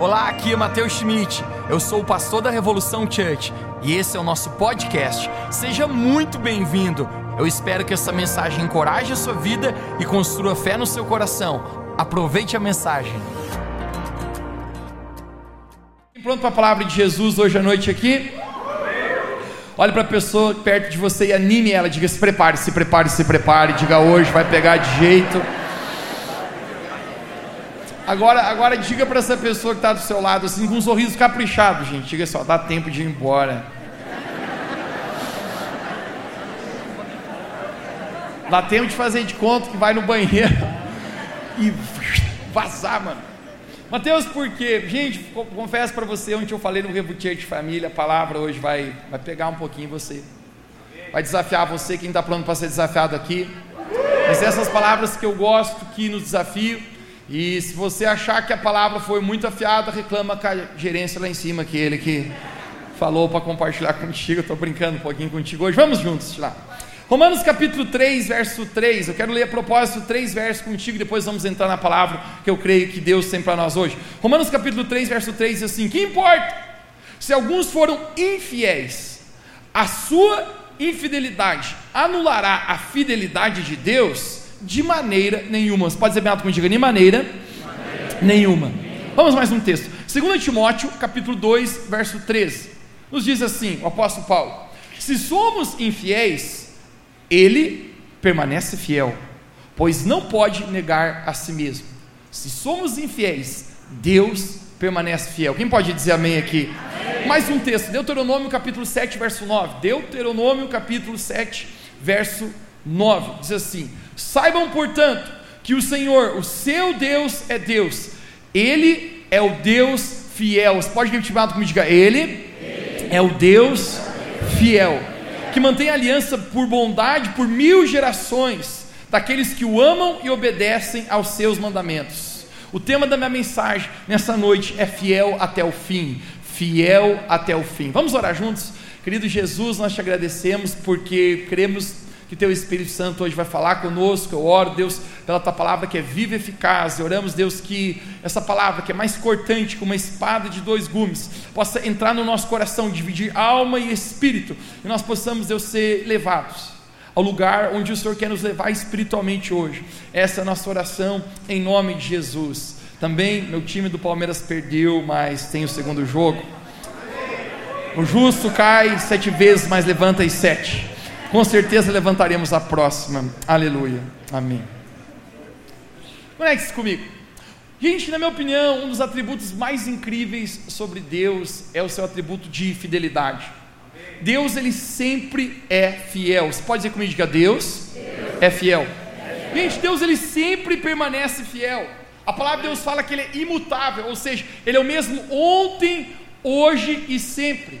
Olá, aqui é Matheus Schmidt. Eu sou o pastor da Revolução Church e esse é o nosso podcast. Seja muito bem-vindo. Eu espero que essa mensagem encoraje a sua vida e construa fé no seu coração. Aproveite a mensagem. Pronto para a palavra de Jesus hoje à noite aqui? Olhe para a pessoa perto de você e anime ela. Diga: se prepare, se prepare, se prepare. Diga hoje, vai pegar de jeito. Agora, agora diga para essa pessoa que está do seu lado, assim, com um sorriso caprichado, gente. Diga só, dá tempo de ir embora. Dá tempo de fazer de conta que vai no banheiro e vazar, mano. Mateus, por quê? Gente, confesso para você, onde eu falei no Rebutir de Família, a palavra hoje vai, vai pegar um pouquinho você. Vai desafiar você, quem está pronto para ser desafiado aqui. Mas essas palavras que eu gosto, que nos desafiam. E se você achar que a palavra foi muito afiada, reclama com a gerência lá em cima, que ele que falou para compartilhar contigo. Estou brincando um pouquinho contigo hoje. Vamos juntos lá. Romanos capítulo 3, verso 3. Eu quero ler a propósito três versos contigo, depois vamos entrar na palavra que eu creio que Deus tem para nós hoje. Romanos capítulo 3, verso 3 diz assim: Que importa se alguns foram infiéis, a sua infidelidade anulará a fidelidade de Deus? De maneira nenhuma. Você pode dizer bem alto comigo, diga, de maneira, maneira nenhuma. Vamos mais um texto. 2 Timóteo, capítulo 2, verso 13. Nos diz assim, o apóstolo Paulo: Se somos infiéis, ele permanece fiel, pois não pode negar a si mesmo. Se somos infiéis, Deus permanece fiel. Quem pode dizer amém aqui? Amém. Mais um texto, Deuteronômio capítulo 7, verso 9. Deuteronômio capítulo 7, verso 9. Diz assim: Saibam, portanto, que o Senhor, o seu Deus, é Deus, Ele é o Deus fiel. Você pode repetir comigo? Diga: Ele é o Deus fiel, que mantém aliança por bondade por mil gerações, daqueles que o amam e obedecem aos seus mandamentos. O tema da minha mensagem nessa noite é fiel até o fim. Fiel até o fim. Vamos orar juntos? Querido Jesus, nós te agradecemos porque cremos que teu Espírito Santo hoje vai falar conosco. Eu oro, Deus, pela tua palavra que é viva e eficaz. E oramos, Deus, que essa palavra que é mais cortante que uma espada de dois gumes possa entrar no nosso coração, dividir alma e espírito, e nós possamos, Deus, ser levados ao lugar onde o Senhor quer nos levar espiritualmente hoje. Essa é a nossa oração em nome de Jesus. Também meu time do Palmeiras perdeu, mas tem o segundo jogo. O justo cai sete vezes, mas levanta e sete com certeza levantaremos a próxima. Aleluia. Amém. Conecte-se comigo. Gente, na minha opinião, um dos atributos mais incríveis sobre Deus é o seu atributo de fidelidade. Deus, ele sempre é fiel. Você pode dizer comigo, diga, Deus, Deus. é fiel. Gente, Deus, ele sempre permanece fiel. A palavra de Deus fala que ele é imutável, ou seja, ele é o mesmo ontem, hoje e sempre.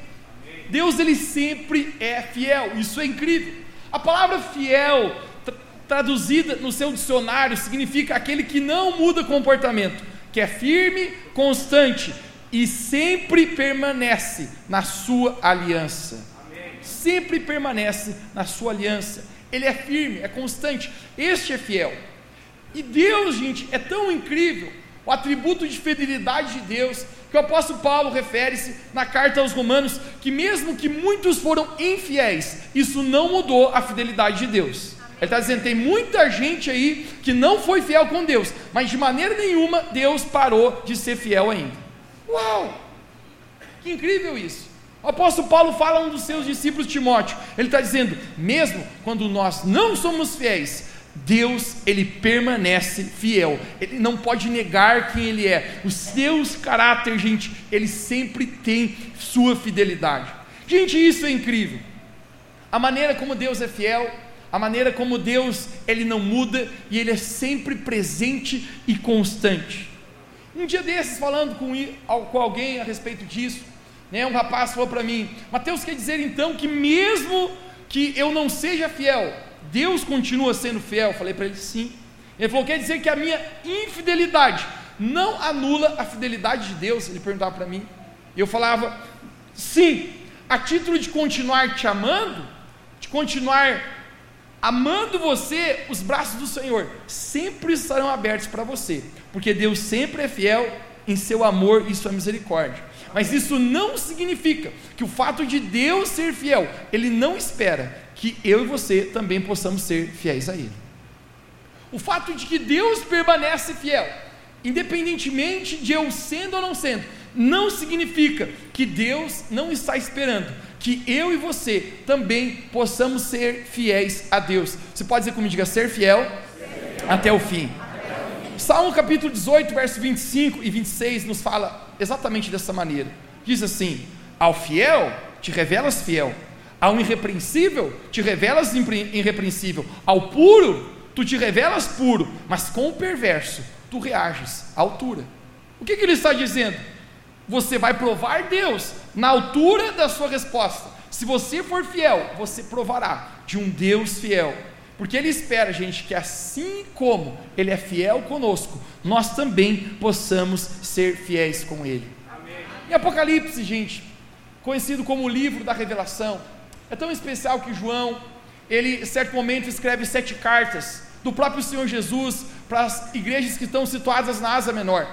Deus ele sempre é fiel, isso é incrível. A palavra fiel, tra traduzida no seu dicionário, significa aquele que não muda comportamento, que é firme, constante e sempre permanece na sua aliança. Amém. Sempre permanece na sua aliança. Ele é firme, é constante. Este é fiel. E Deus, gente, é tão incrível o atributo de fidelidade de Deus que o apóstolo Paulo refere-se na carta aos Romanos que, mesmo que muitos foram infiéis, isso não mudou a fidelidade de Deus. Ele está dizendo: tem muita gente aí que não foi fiel com Deus, mas de maneira nenhuma Deus parou de ser fiel ainda. Uau! Que incrível isso! O apóstolo Paulo fala a um dos seus discípulos, Timóteo, ele está dizendo: mesmo quando nós não somos fiéis, Deus, ele permanece fiel, ele não pode negar quem ele é, os seus caráter, gente, ele sempre tem sua fidelidade. Gente, isso é incrível. A maneira como Deus é fiel, a maneira como Deus, ele não muda e ele é sempre presente e constante. Um dia desses, falando com, com alguém a respeito disso, né, um rapaz falou para mim: Mateus, quer dizer então que mesmo que eu não seja fiel, Deus continua sendo fiel? Eu falei para ele sim. Ele falou: quer dizer que a minha infidelidade não anula a fidelidade de Deus? Ele perguntava para mim. Eu falava: sim, a título de continuar te amando, de continuar amando você, os braços do Senhor sempre estarão abertos para você, porque Deus sempre é fiel em seu amor e sua misericórdia. Mas isso não significa que o fato de Deus ser fiel, Ele não espera que eu e você também possamos ser fiéis a Ele. O fato de que Deus permanece fiel, independentemente de eu sendo ou não sendo, não significa que Deus não está esperando que eu e você também possamos ser fiéis a Deus. Você pode dizer comigo, diga ser fiel, até o fim. Salmo capítulo 18, verso 25 e 26 nos fala exatamente dessa maneira. Diz assim: Ao fiel te revelas fiel, ao irrepreensível te revelas irrepreensível, ao puro tu te revelas puro, mas com o perverso tu reages à altura. O que, que ele está dizendo? Você vai provar Deus na altura da sua resposta. Se você for fiel, você provará de um Deus fiel. Porque Ele espera, gente, que assim como Ele é fiel conosco, nós também possamos ser fiéis com Ele. Amém. E Apocalipse, gente, conhecido como o livro da revelação, é tão especial que João, ele, em certo momento, escreve sete cartas do próprio Senhor Jesus para as igrejas que estão situadas na Ásia Menor.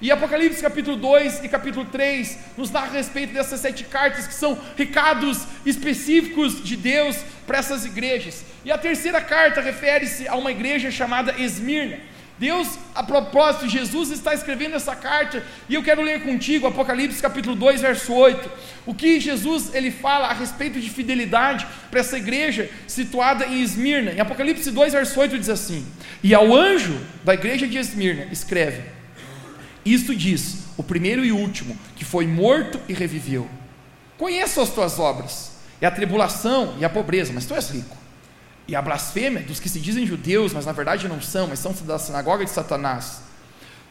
E Apocalipse capítulo 2 e capítulo 3 nos narra a respeito dessas sete cartas que são recados específicos de Deus para essas igrejas. E a terceira carta refere-se a uma igreja chamada Esmirna. Deus, a propósito, Jesus está escrevendo essa carta, e eu quero ler contigo Apocalipse capítulo 2, verso 8. O que Jesus ele fala a respeito de fidelidade para essa igreja situada em Esmirna. Em Apocalipse 2, verso 8 diz assim: "E ao anjo da igreja de Esmirna escreve: Isto diz o primeiro e último, que foi morto e reviveu. Conheço as tuas obras, e a tribulação e a pobreza, mas tu és rico e a blasfêmia dos que se dizem judeus, mas na verdade não são, mas são da sinagoga de Satanás.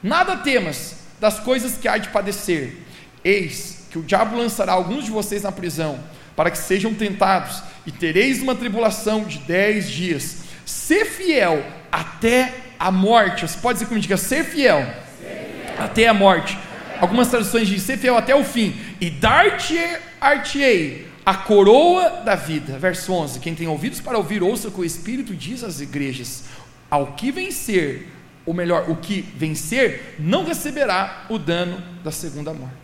Nada temas das coisas que há de padecer. Eis que o diabo lançará alguns de vocês na prisão, para que sejam tentados, e tereis uma tribulação de dez dias. Ser fiel até a morte. Você pode dizer comigo, diga, ser fiel, ser fiel. até a morte. Algumas traduções dizem ser fiel até o fim. E dar-te-ei a coroa da vida. Verso 11: Quem tem ouvidos para ouvir, ouça o que o Espírito diz às igrejas. Ao que vencer, ou melhor, o que vencer, não receberá o dano da segunda morte.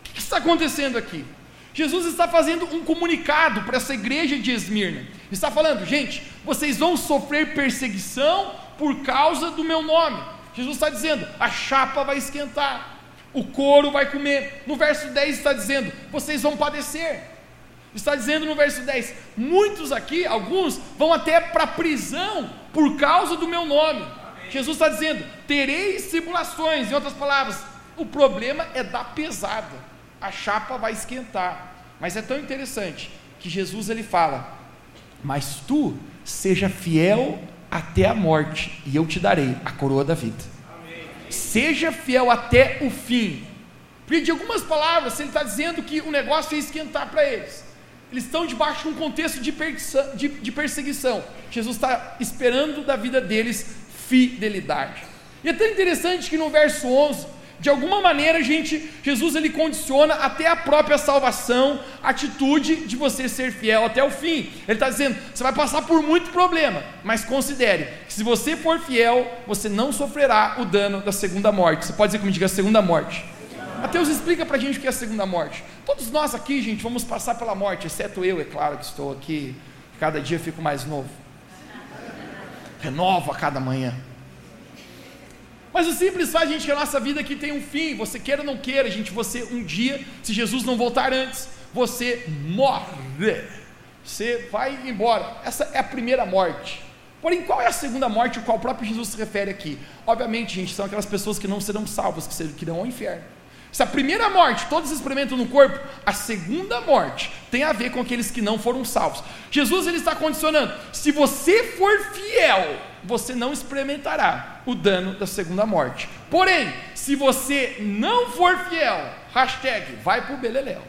O que está acontecendo aqui? Jesus está fazendo um comunicado para essa igreja de Esmirna. Está falando, gente, vocês vão sofrer perseguição por causa do meu nome. Jesus está dizendo, a chapa vai esquentar, o couro vai comer. No verso 10 está dizendo, vocês vão padecer. Está dizendo no verso 10: muitos aqui, alguns, vão até para a prisão por causa do meu nome. Amém. Jesus está dizendo: tereis tribulações, em outras palavras, o problema é da pesada, a chapa vai esquentar. Mas é tão interessante que Jesus ele fala: Mas tu seja fiel até a morte, e eu te darei a coroa da vida. Amém. Seja fiel até o fim. Porque de algumas palavras, ele está dizendo que o negócio é esquentar para eles. Eles estão debaixo de um contexto de perseguição. De, de perseguição. Jesus está esperando da vida deles fidelidade. E é tão interessante que no verso 11, de alguma maneira, gente, Jesus ele condiciona até a própria salvação, a atitude de você ser fiel até o fim. Ele está dizendo: você vai passar por muito problema, mas considere que se você for fiel, você não sofrerá o dano da segunda morte. Você pode dizer comigo, diga a segunda morte. Mateus explica para a gente o que é a segunda morte. Todos nós aqui, gente, vamos passar pela morte, exceto eu, é claro que estou aqui. Cada dia fico mais novo. Renovo a cada manhã. Mas o simples faz, gente, que a nossa vida aqui tem um fim. Você queira ou não queira, gente, você um dia, se Jesus não voltar antes, você morre. Você vai embora. Essa é a primeira morte. Porém, qual é a segunda morte a qual o próprio Jesus se refere aqui? Obviamente, gente, são aquelas pessoas que não serão salvas, que irão ao inferno. Se a primeira morte todos experimentam no corpo, a segunda morte tem a ver com aqueles que não foram salvos. Jesus ele está condicionando: se você for fiel, você não experimentará o dano da segunda morte. Porém, se você não for fiel, hashtag vai para o beleléu.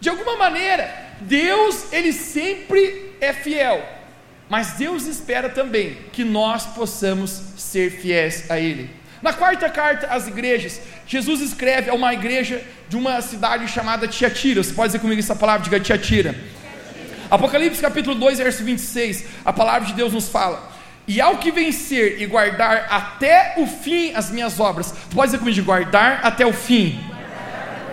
De alguma maneira, Deus ele sempre é fiel, mas Deus espera também que nós possamos ser fiéis a Ele. Na quarta carta às igrejas, Jesus escreve a uma igreja de uma cidade chamada Tiatira. Você pode dizer comigo essa palavra? Diga Tiatira. Apocalipse capítulo 2, verso 26, a palavra de Deus nos fala: E ao que vencer e guardar até o fim as minhas obras, tu pode dizer comigo, guardar até o fim.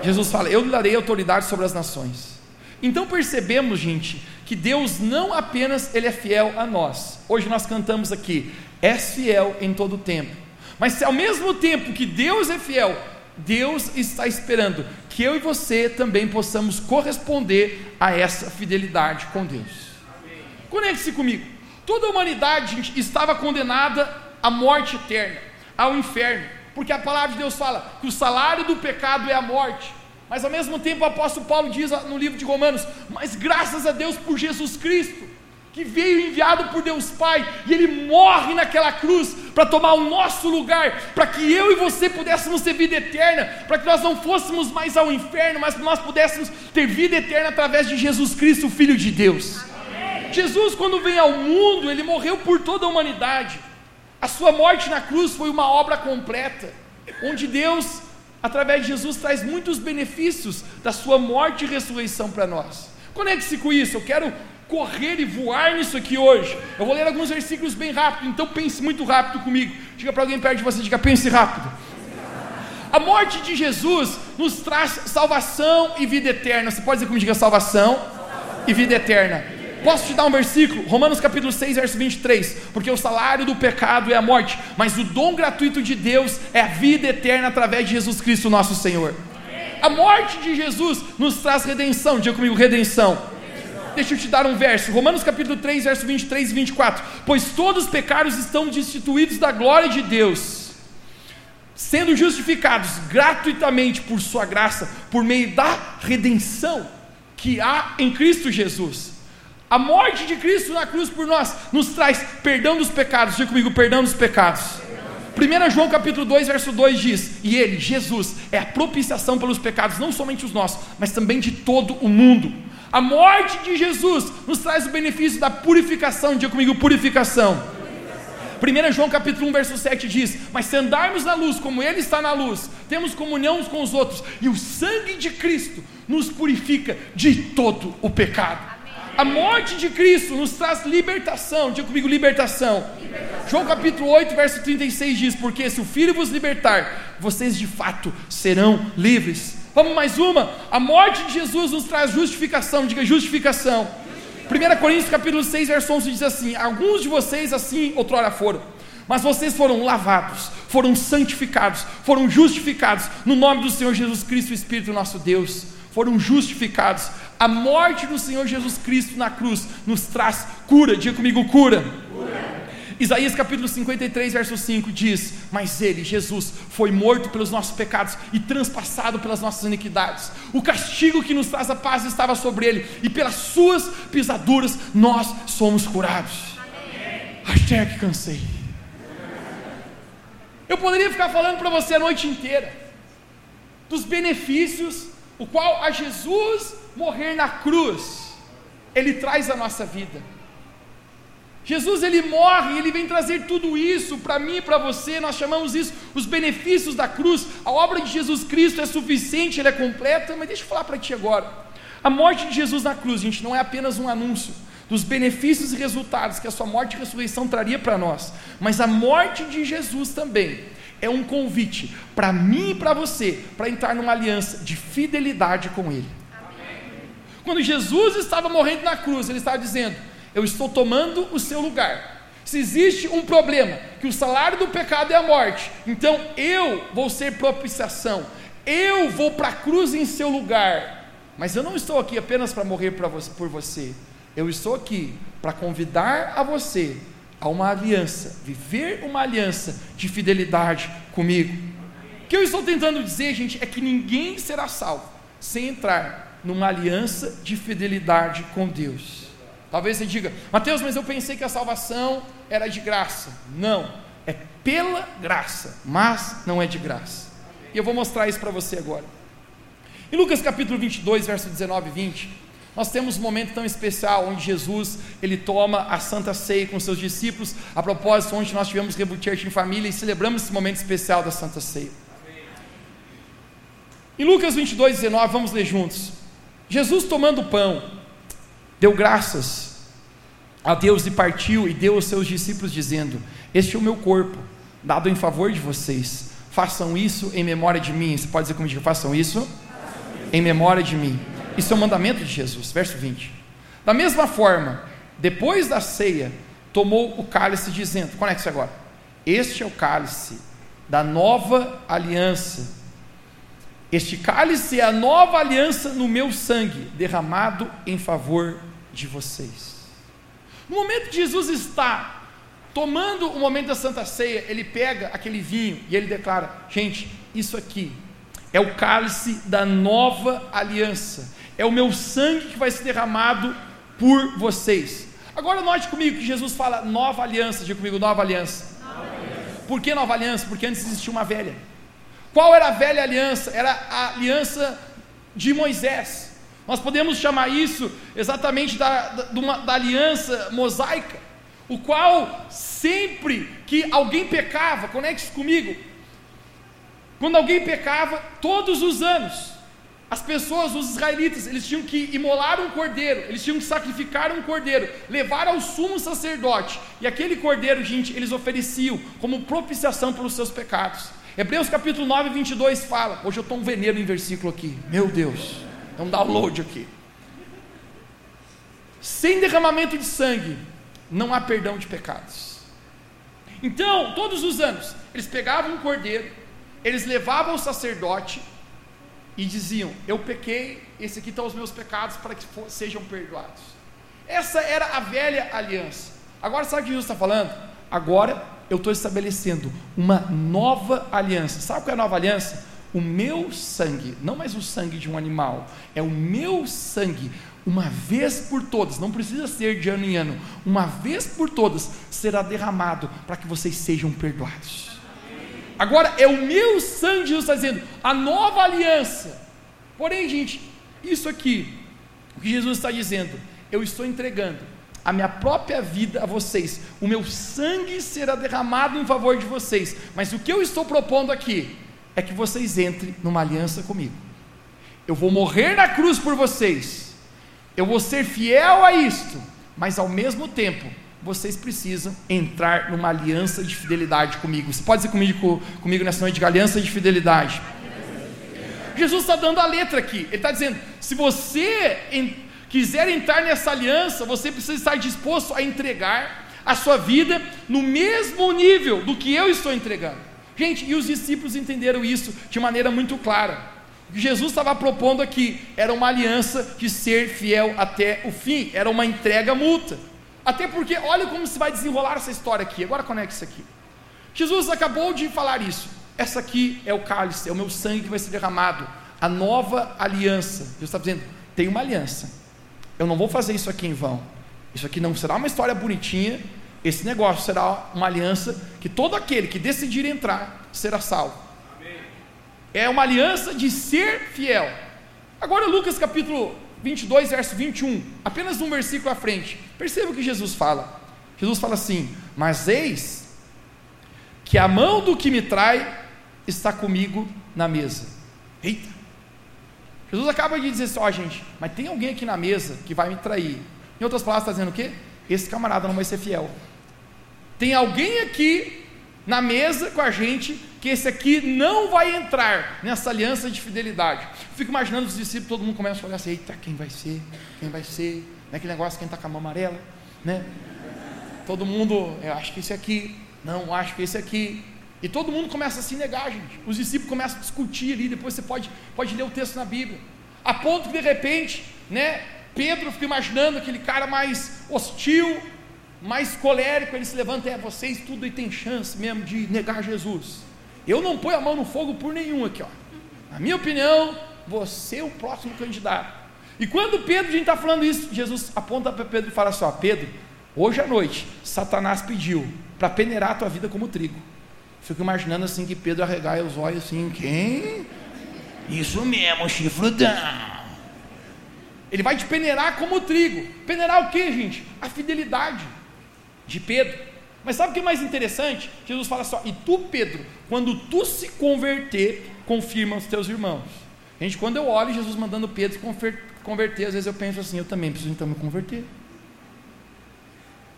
Jesus fala: Eu lhe darei autoridade sobre as nações. Então percebemos, gente, que Deus não apenas ele é fiel a nós. Hoje nós cantamos aqui: És fiel em todo o tempo. Mas ao mesmo tempo que Deus é fiel, Deus está esperando que eu e você também possamos corresponder a essa fidelidade com Deus. Conecte-se comigo. Toda a humanidade estava condenada à morte eterna, ao inferno, porque a palavra de Deus fala que o salário do pecado é a morte. Mas ao mesmo tempo o apóstolo Paulo diz no livro de Romanos: Mas graças a Deus por Jesus Cristo, que veio enviado por Deus Pai, e Ele morre naquela cruz para tomar o nosso lugar, para que eu e você pudéssemos ter vida eterna, para que nós não fôssemos mais ao inferno, mas que nós pudéssemos ter vida eterna através de Jesus Cristo, Filho de Deus. Amém. Jesus, quando vem ao mundo, Ele morreu por toda a humanidade. A sua morte na cruz foi uma obra completa, onde Deus, através de Jesus, traz muitos benefícios da sua morte e ressurreição para nós. Conecte-se com isso, eu quero correr e voar nisso aqui hoje. Eu vou ler alguns versículos bem rápido, então pense muito rápido comigo. Diga para alguém perto de você, diga, pense rápido. A morte de Jesus nos traz salvação e vida eterna. Você pode dizer comigo, diga salvação e vida eterna. Posso te dar um versículo? Romanos capítulo 6, verso 23. Porque o salário do pecado é a morte, mas o dom gratuito de Deus é a vida eterna através de Jesus Cristo, nosso Senhor. A morte de Jesus nos traz redenção. Diga comigo, redenção Deixa eu te dar um verso. Romanos capítulo 3, verso 23 e 24. Pois todos os pecados estão destituídos da glória de Deus, sendo justificados gratuitamente por sua graça, por meio da redenção que há em Cristo Jesus. A morte de Cristo na cruz por nós nos traz perdão dos pecados. Diga comigo, perdão dos pecados. 1 João capítulo 2, verso 2 diz: E ele, Jesus, é a propiciação pelos pecados, não somente os nossos, mas também de todo o mundo. A morte de Jesus nos traz o benefício da purificação. Diga comigo, purificação. 1 João capítulo 1, verso 7 diz: Mas se andarmos na luz, como Ele está na luz, temos comunhão uns com os outros, e o sangue de Cristo nos purifica de todo o pecado. A morte de Cristo nos traz libertação. Diga comigo, libertação. libertação. João capítulo 8, verso 36 diz: Porque se o Filho vos libertar, vocês de fato serão livres. Vamos mais uma? A morte de Jesus nos traz justificação, diga justificação. 1 Coríntios capítulo 6, verso 11 diz assim: Alguns de vocês assim outrora foram, mas vocês foram lavados, foram santificados, foram justificados no nome do Senhor Jesus Cristo, o Espírito nosso Deus. Foram justificados. A morte do Senhor Jesus Cristo na cruz nos traz cura. Diga comigo, cura. Isaías capítulo 53, verso 5 diz: Mas ele, Jesus, foi morto pelos nossos pecados e transpassado pelas nossas iniquidades. O castigo que nos traz a paz estava sobre ele, e pelas suas pisaduras nós somos curados. Até que cansei. Eu poderia ficar falando para você a noite inteira dos benefícios o qual a Jesus morrer na cruz, ele traz à nossa vida. Jesus ele morre, ele vem trazer tudo isso para mim e para você. Nós chamamos isso os benefícios da cruz. A obra de Jesus Cristo é suficiente, ela é completa. Mas deixa eu falar para ti agora. A morte de Jesus na cruz, gente, não é apenas um anúncio dos benefícios e resultados que a sua morte e ressurreição traria para nós, mas a morte de Jesus também é um convite para mim e para você para entrar numa aliança de fidelidade com Ele. Amém. Quando Jesus estava morrendo na cruz, Ele estava dizendo eu estou tomando o seu lugar. Se existe um problema, que o salário do pecado é a morte, então eu vou ser propiciação, eu vou para a cruz em seu lugar. Mas eu não estou aqui apenas para morrer por você, eu estou aqui para convidar a você a uma aliança, viver uma aliança de fidelidade comigo. O que eu estou tentando dizer, gente, é que ninguém será salvo sem entrar numa aliança de fidelidade com Deus. Talvez você diga, Mateus, mas eu pensei que a salvação era de graça. Não, é pela graça, mas não é de graça. E eu vou mostrar isso para você agora. Em Lucas capítulo 22, verso 19 e 20, nós temos um momento tão especial onde Jesus ele toma a Santa Ceia com seus discípulos. A propósito, onde nós tivemos Reboot Church em família e celebramos esse momento especial da Santa Ceia. Em Lucas 22, 19, vamos ler juntos. Jesus tomando o pão, deu graças a Deus e partiu e deu aos seus discípulos, dizendo: Este é o meu corpo, dado em favor de vocês. Façam isso em memória de mim. Você pode dizer comigo: façam isso em memória de mim. Isso é o mandamento de Jesus. Verso 20. Da mesma forma, depois da ceia, tomou o cálice, dizendo: Conecte-se agora. Este é o cálice da nova aliança. Este cálice é a nova aliança no meu sangue, derramado em favor de vocês. No momento que Jesus está tomando o momento da Santa Ceia, ele pega aquele vinho e ele declara: gente, isso aqui é o cálice da nova aliança, é o meu sangue que vai ser derramado por vocês. Agora note comigo que Jesus fala nova aliança, diga comigo, nova aliança. nova aliança. Por que nova aliança? Porque antes existia uma velha. Qual era a velha aliança? Era a aliança de Moisés. Nós podemos chamar isso exatamente da, da, uma, da aliança mosaica, o qual sempre que alguém pecava, conecte-se comigo, quando alguém pecava, todos os anos, as pessoas, os israelitas, eles tinham que imolar um cordeiro, eles tinham que sacrificar um cordeiro, levar ao sumo sacerdote, e aquele cordeiro, gente, eles ofereciam como propiciação pelos seus pecados. Hebreus capítulo 9, 22 fala, hoje eu estou um veneno em versículo aqui, meu Deus. É um download aqui. Sem derramamento de sangue, não há perdão de pecados. Então, todos os anos, eles pegavam um cordeiro, eles levavam ao sacerdote e diziam: Eu pequei, esse aqui estão os meus pecados para que sejam perdoados. Essa era a velha aliança. Agora, sabe o que Jesus está falando? Agora eu estou estabelecendo uma nova aliança. Sabe qual é a nova aliança? o meu sangue, não mais o sangue de um animal, é o meu sangue, uma vez por todas, não precisa ser de ano em ano, uma vez por todas será derramado para que vocês sejam perdoados. Agora é o meu sangue, Jesus está dizendo, a nova aliança. Porém, gente, isso aqui, o que Jesus está dizendo, eu estou entregando a minha própria vida a vocês, o meu sangue será derramado em favor de vocês, mas o que eu estou propondo aqui é que vocês entrem numa aliança comigo. Eu vou morrer na cruz por vocês, eu vou ser fiel a isto, mas ao mesmo tempo, vocês precisam entrar numa aliança de fidelidade comigo. Você pode dizer comigo, comigo nessa noite de aliança de fidelidade? Jesus está dando a letra aqui, ele está dizendo: se você en quiser entrar nessa aliança, você precisa estar disposto a entregar a sua vida no mesmo nível do que eu estou entregando. Gente, e os discípulos entenderam isso de maneira muito clara. Jesus estava propondo aqui era uma aliança de ser fiel até o fim, era uma entrega multa. Até porque, olha como se vai desenrolar essa história aqui. Agora conecta isso aqui. Jesus acabou de falar isso. Essa aqui é o cálice, é o meu sangue que vai ser derramado. A nova aliança. Jesus está dizendo: tem uma aliança. Eu não vou fazer isso aqui em vão. Isso aqui não será uma história bonitinha, esse negócio será uma aliança que todo aquele que decidir entrar será salvo. Amém. É uma aliança de ser fiel. Agora, Lucas capítulo 22, verso 21, apenas um versículo à frente. Perceba o que Jesus fala. Jesus fala assim: Mas eis que a mão do que me trai está comigo na mesa. Eita! Jesus acaba de dizer assim: Ó, oh, gente, mas tem alguém aqui na mesa que vai me trair. Em outras palavras, está dizendo o quê? Esse camarada não vai ser fiel. Tem alguém aqui na mesa com a gente que esse aqui não vai entrar nessa aliança de fidelidade. Fico imaginando os discípulos, todo mundo começa a olhar assim: eita, quem vai ser? Quem vai ser? Não é aquele negócio quem está com a mão amarela, né? Todo mundo, eu acho que esse aqui, não, acho que esse aqui. E todo mundo começa a se negar, gente. Os discípulos começam a discutir ali, depois você pode, pode ler o texto na Bíblia. A ponto que de repente, né, Pedro fica imaginando aquele cara mais hostil, mais colérico, ele se levanta, é vocês tudo e tem chance mesmo de negar Jesus. Eu não ponho a mão no fogo por nenhum aqui, ó. Na minha opinião, você é o próximo candidato. E quando Pedro, a gente está falando isso, Jesus aponta para Pedro e fala assim: ó, Pedro, hoje à noite, Satanás pediu para peneirar a tua vida como trigo. Fico imaginando assim que Pedro arregaia os olhos assim, quem? Isso mesmo, chifrudão. Ele vai te peneirar como trigo. Peneirar o que, gente? A fidelidade de Pedro. Mas sabe o que é mais interessante? Jesus fala só, e tu, Pedro, quando tu se converter, confirma os teus irmãos. Gente, quando eu olho Jesus mandando Pedro converter, às vezes eu penso assim, eu também preciso então me converter.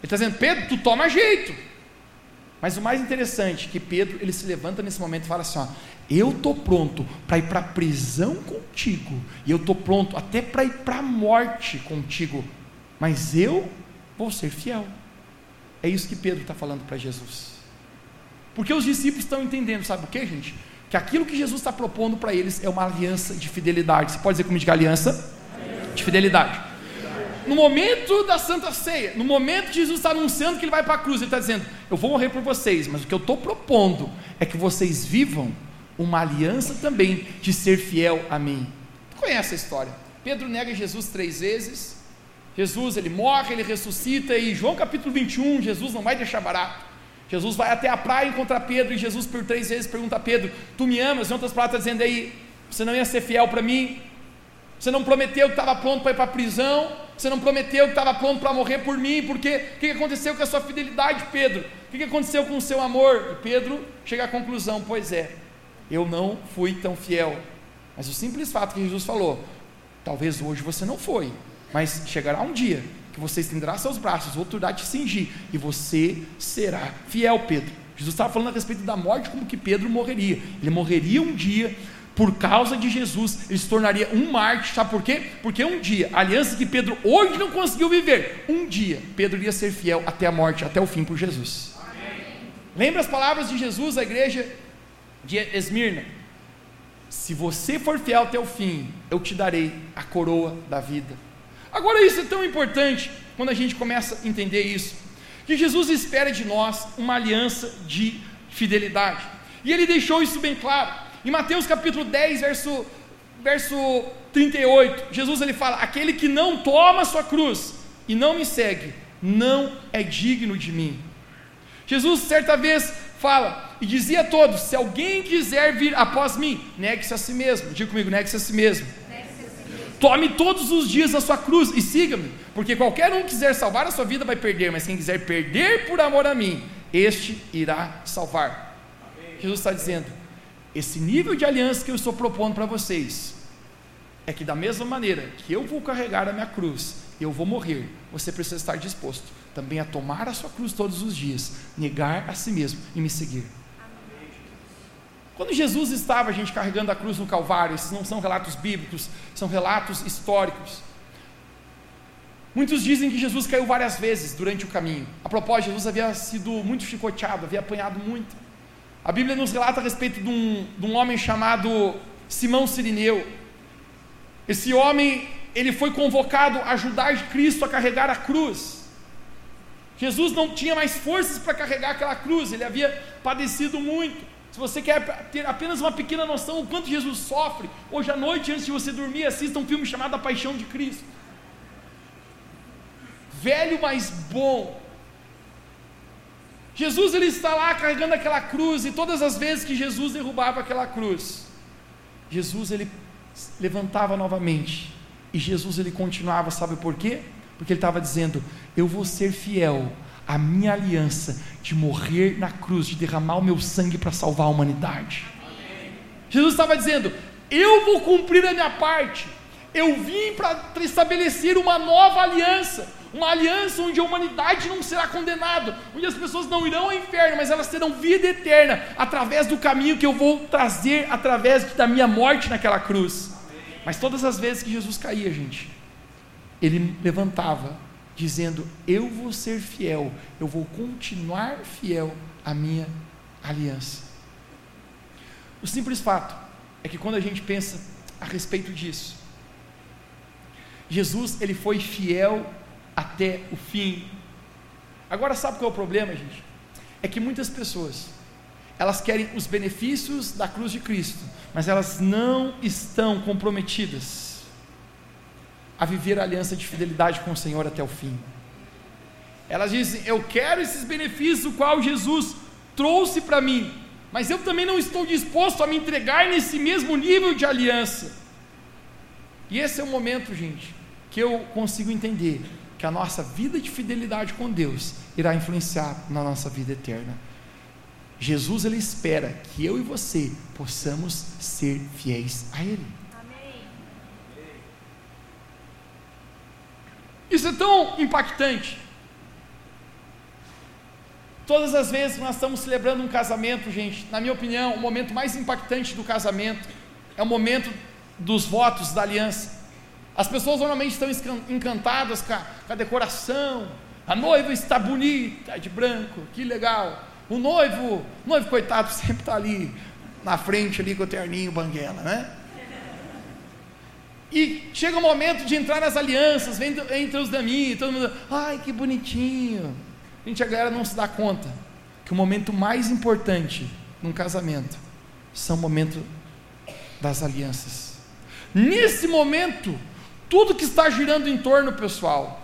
está dizendo, Pedro, tu toma jeito. Mas o mais interessante é que Pedro ele se levanta nesse momento e fala assim: ó, eu estou pronto para ir para a prisão contigo, e eu estou pronto até para ir para a morte contigo, mas eu vou ser fiel. É isso que Pedro está falando para Jesus. Porque os discípulos estão entendendo, sabe o que, gente? Que aquilo que Jesus está propondo para eles é uma aliança de fidelidade. Você pode dizer comigo aliança de fidelidade. No momento da Santa Ceia, no momento que Jesus está anunciando que ele vai para a cruz, ele está dizendo: Eu vou morrer por vocês, mas o que eu estou propondo é que vocês vivam uma aliança também de ser fiel a mim. Tu conhece a história? Pedro nega Jesus três vezes. Jesus ele morre, ele ressuscita e João capítulo 21, Jesus não vai deixar barato. Jesus vai até a praia encontrar Pedro e Jesus por três vezes pergunta a Pedro: Tu me amas? Em outras palavras, está dizendo aí: Você não ia ser fiel para mim? Você não prometeu que estava pronto para ir para a prisão? Você não prometeu que estava pronto para morrer por mim? Porque o que aconteceu com a sua fidelidade, Pedro? O que aconteceu com o seu amor? E Pedro chega à conclusão: Pois é, eu não fui tão fiel. Mas o simples fato que Jesus falou: Talvez hoje você não foi, mas chegará um dia que você estenderá seus braços, outro irá te cingir, e você será fiel, Pedro. Jesus estava falando a respeito da morte, como que Pedro morreria. Ele morreria um dia por causa de Jesus, ele se tornaria um mártir, sabe por quê? Porque um dia, a aliança que Pedro hoje não conseguiu viver, um dia, Pedro iria ser fiel até a morte, até o fim por Jesus. Amém. Lembra as palavras de Jesus à igreja de Esmirna? Se você for fiel até o fim, eu te darei a coroa da vida. Agora, isso é tão importante quando a gente começa a entender isso, que Jesus espera de nós uma aliança de fidelidade, e ele deixou isso bem claro. Em Mateus capítulo 10, verso, verso 38, Jesus ele fala: Aquele que não toma a sua cruz e não me segue, não é digno de mim. Jesus certa vez fala e dizia a todos: Se alguém quiser vir após mim, negue-se a si mesmo. Diga comigo, negue-se a si mesmo. Tome todos os dias a sua cruz e siga-me, porque qualquer um que quiser salvar a sua vida vai perder, mas quem quiser perder por amor a mim, este irá salvar. Amém. Jesus está dizendo: esse nível de aliança que eu estou propondo para vocês é que, da mesma maneira que eu vou carregar a minha cruz, eu vou morrer, você precisa estar disposto também a tomar a sua cruz todos os dias, negar a si mesmo e me seguir. Quando Jesus estava, a gente, carregando a cruz no Calvário, esses não são relatos bíblicos, são relatos históricos. Muitos dizem que Jesus caiu várias vezes durante o caminho. A propósito, Jesus havia sido muito chicoteado, havia apanhado muito. A Bíblia nos relata a respeito de um, de um homem chamado Simão Sirineu. Esse homem, ele foi convocado a ajudar Cristo a carregar a cruz. Jesus não tinha mais forças para carregar aquela cruz, ele havia padecido muito. Se você quer ter apenas uma pequena noção do quanto Jesus sofre, hoje à noite, antes de você dormir, assista um filme chamado A Paixão de Cristo. Velho, mas bom, Jesus ele está lá carregando aquela cruz e todas as vezes que Jesus derrubava aquela cruz, Jesus ele levantava novamente e Jesus ele continuava, sabe por quê? Porque ele estava dizendo: Eu vou ser fiel à minha aliança de morrer na cruz, de derramar o meu sangue para salvar a humanidade. Amém. Jesus estava dizendo: Eu vou cumprir a minha parte. Eu vim para estabelecer uma nova aliança uma aliança onde a humanidade não será condenada, onde as pessoas não irão ao inferno, mas elas terão vida eterna através do caminho que eu vou trazer através da minha morte naquela cruz. Mas todas as vezes que Jesus caía, gente, ele levantava, dizendo: Eu vou ser fiel, eu vou continuar fiel à minha aliança. O simples fato é que quando a gente pensa a respeito disso, Jesus ele foi fiel até o fim. Agora, sabe qual é o problema, gente? É que muitas pessoas, elas querem os benefícios da cruz de Cristo, mas elas não estão comprometidas a viver a aliança de fidelidade com o Senhor até o fim. Elas dizem: Eu quero esses benefícios, o qual Jesus trouxe para mim, mas eu também não estou disposto a me entregar nesse mesmo nível de aliança. E esse é o momento, gente, que eu consigo entender que a nossa vida de fidelidade com Deus irá influenciar na nossa vida eterna. Jesus ele espera que eu e você possamos ser fiéis a Ele. Amém. Isso é tão impactante Todas as vezes que nós estamos celebrando um casamento, gente, na minha opinião, o momento mais impactante do casamento é o momento dos votos da aliança. As pessoas normalmente estão encantadas com a, com a decoração, a noiva está bonita, de branco, que legal. O noivo, o noivo coitado, sempre está ali na frente ali com o terninho banguela, né? E chega o momento de entrar nas alianças, vem entre os daminhos, todo mundo, ai que bonitinho. Gente, a galera não se dá conta que o momento mais importante num casamento são o momento das alianças. Nesse momento, tudo que está girando em torno, pessoal,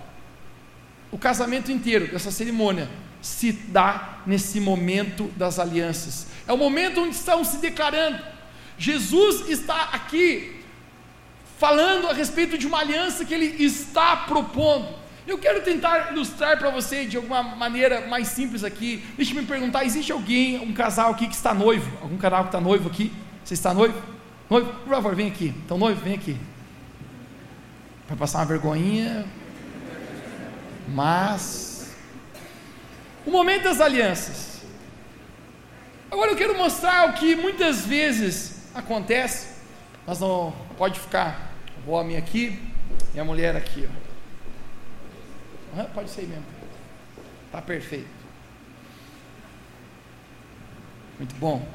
o casamento inteiro, dessa cerimônia, se dá nesse momento das alianças. É o momento onde estão se declarando. Jesus está aqui falando a respeito de uma aliança que ele está propondo. Eu quero tentar ilustrar para você de alguma maneira mais simples aqui. Deixa eu me perguntar: existe alguém, um casal aqui que está noivo? Algum casal que está noivo aqui? Você está noivo? Noivo, por favor, vem aqui. Então, noivo, vem aqui. Vai passar uma vergonhinha. Mas. O momento das alianças. Agora eu quero mostrar o que muitas vezes acontece. Mas não pode ficar o homem aqui e a mulher aqui. Ó. Pode ser mesmo. Tá perfeito. Muito bom.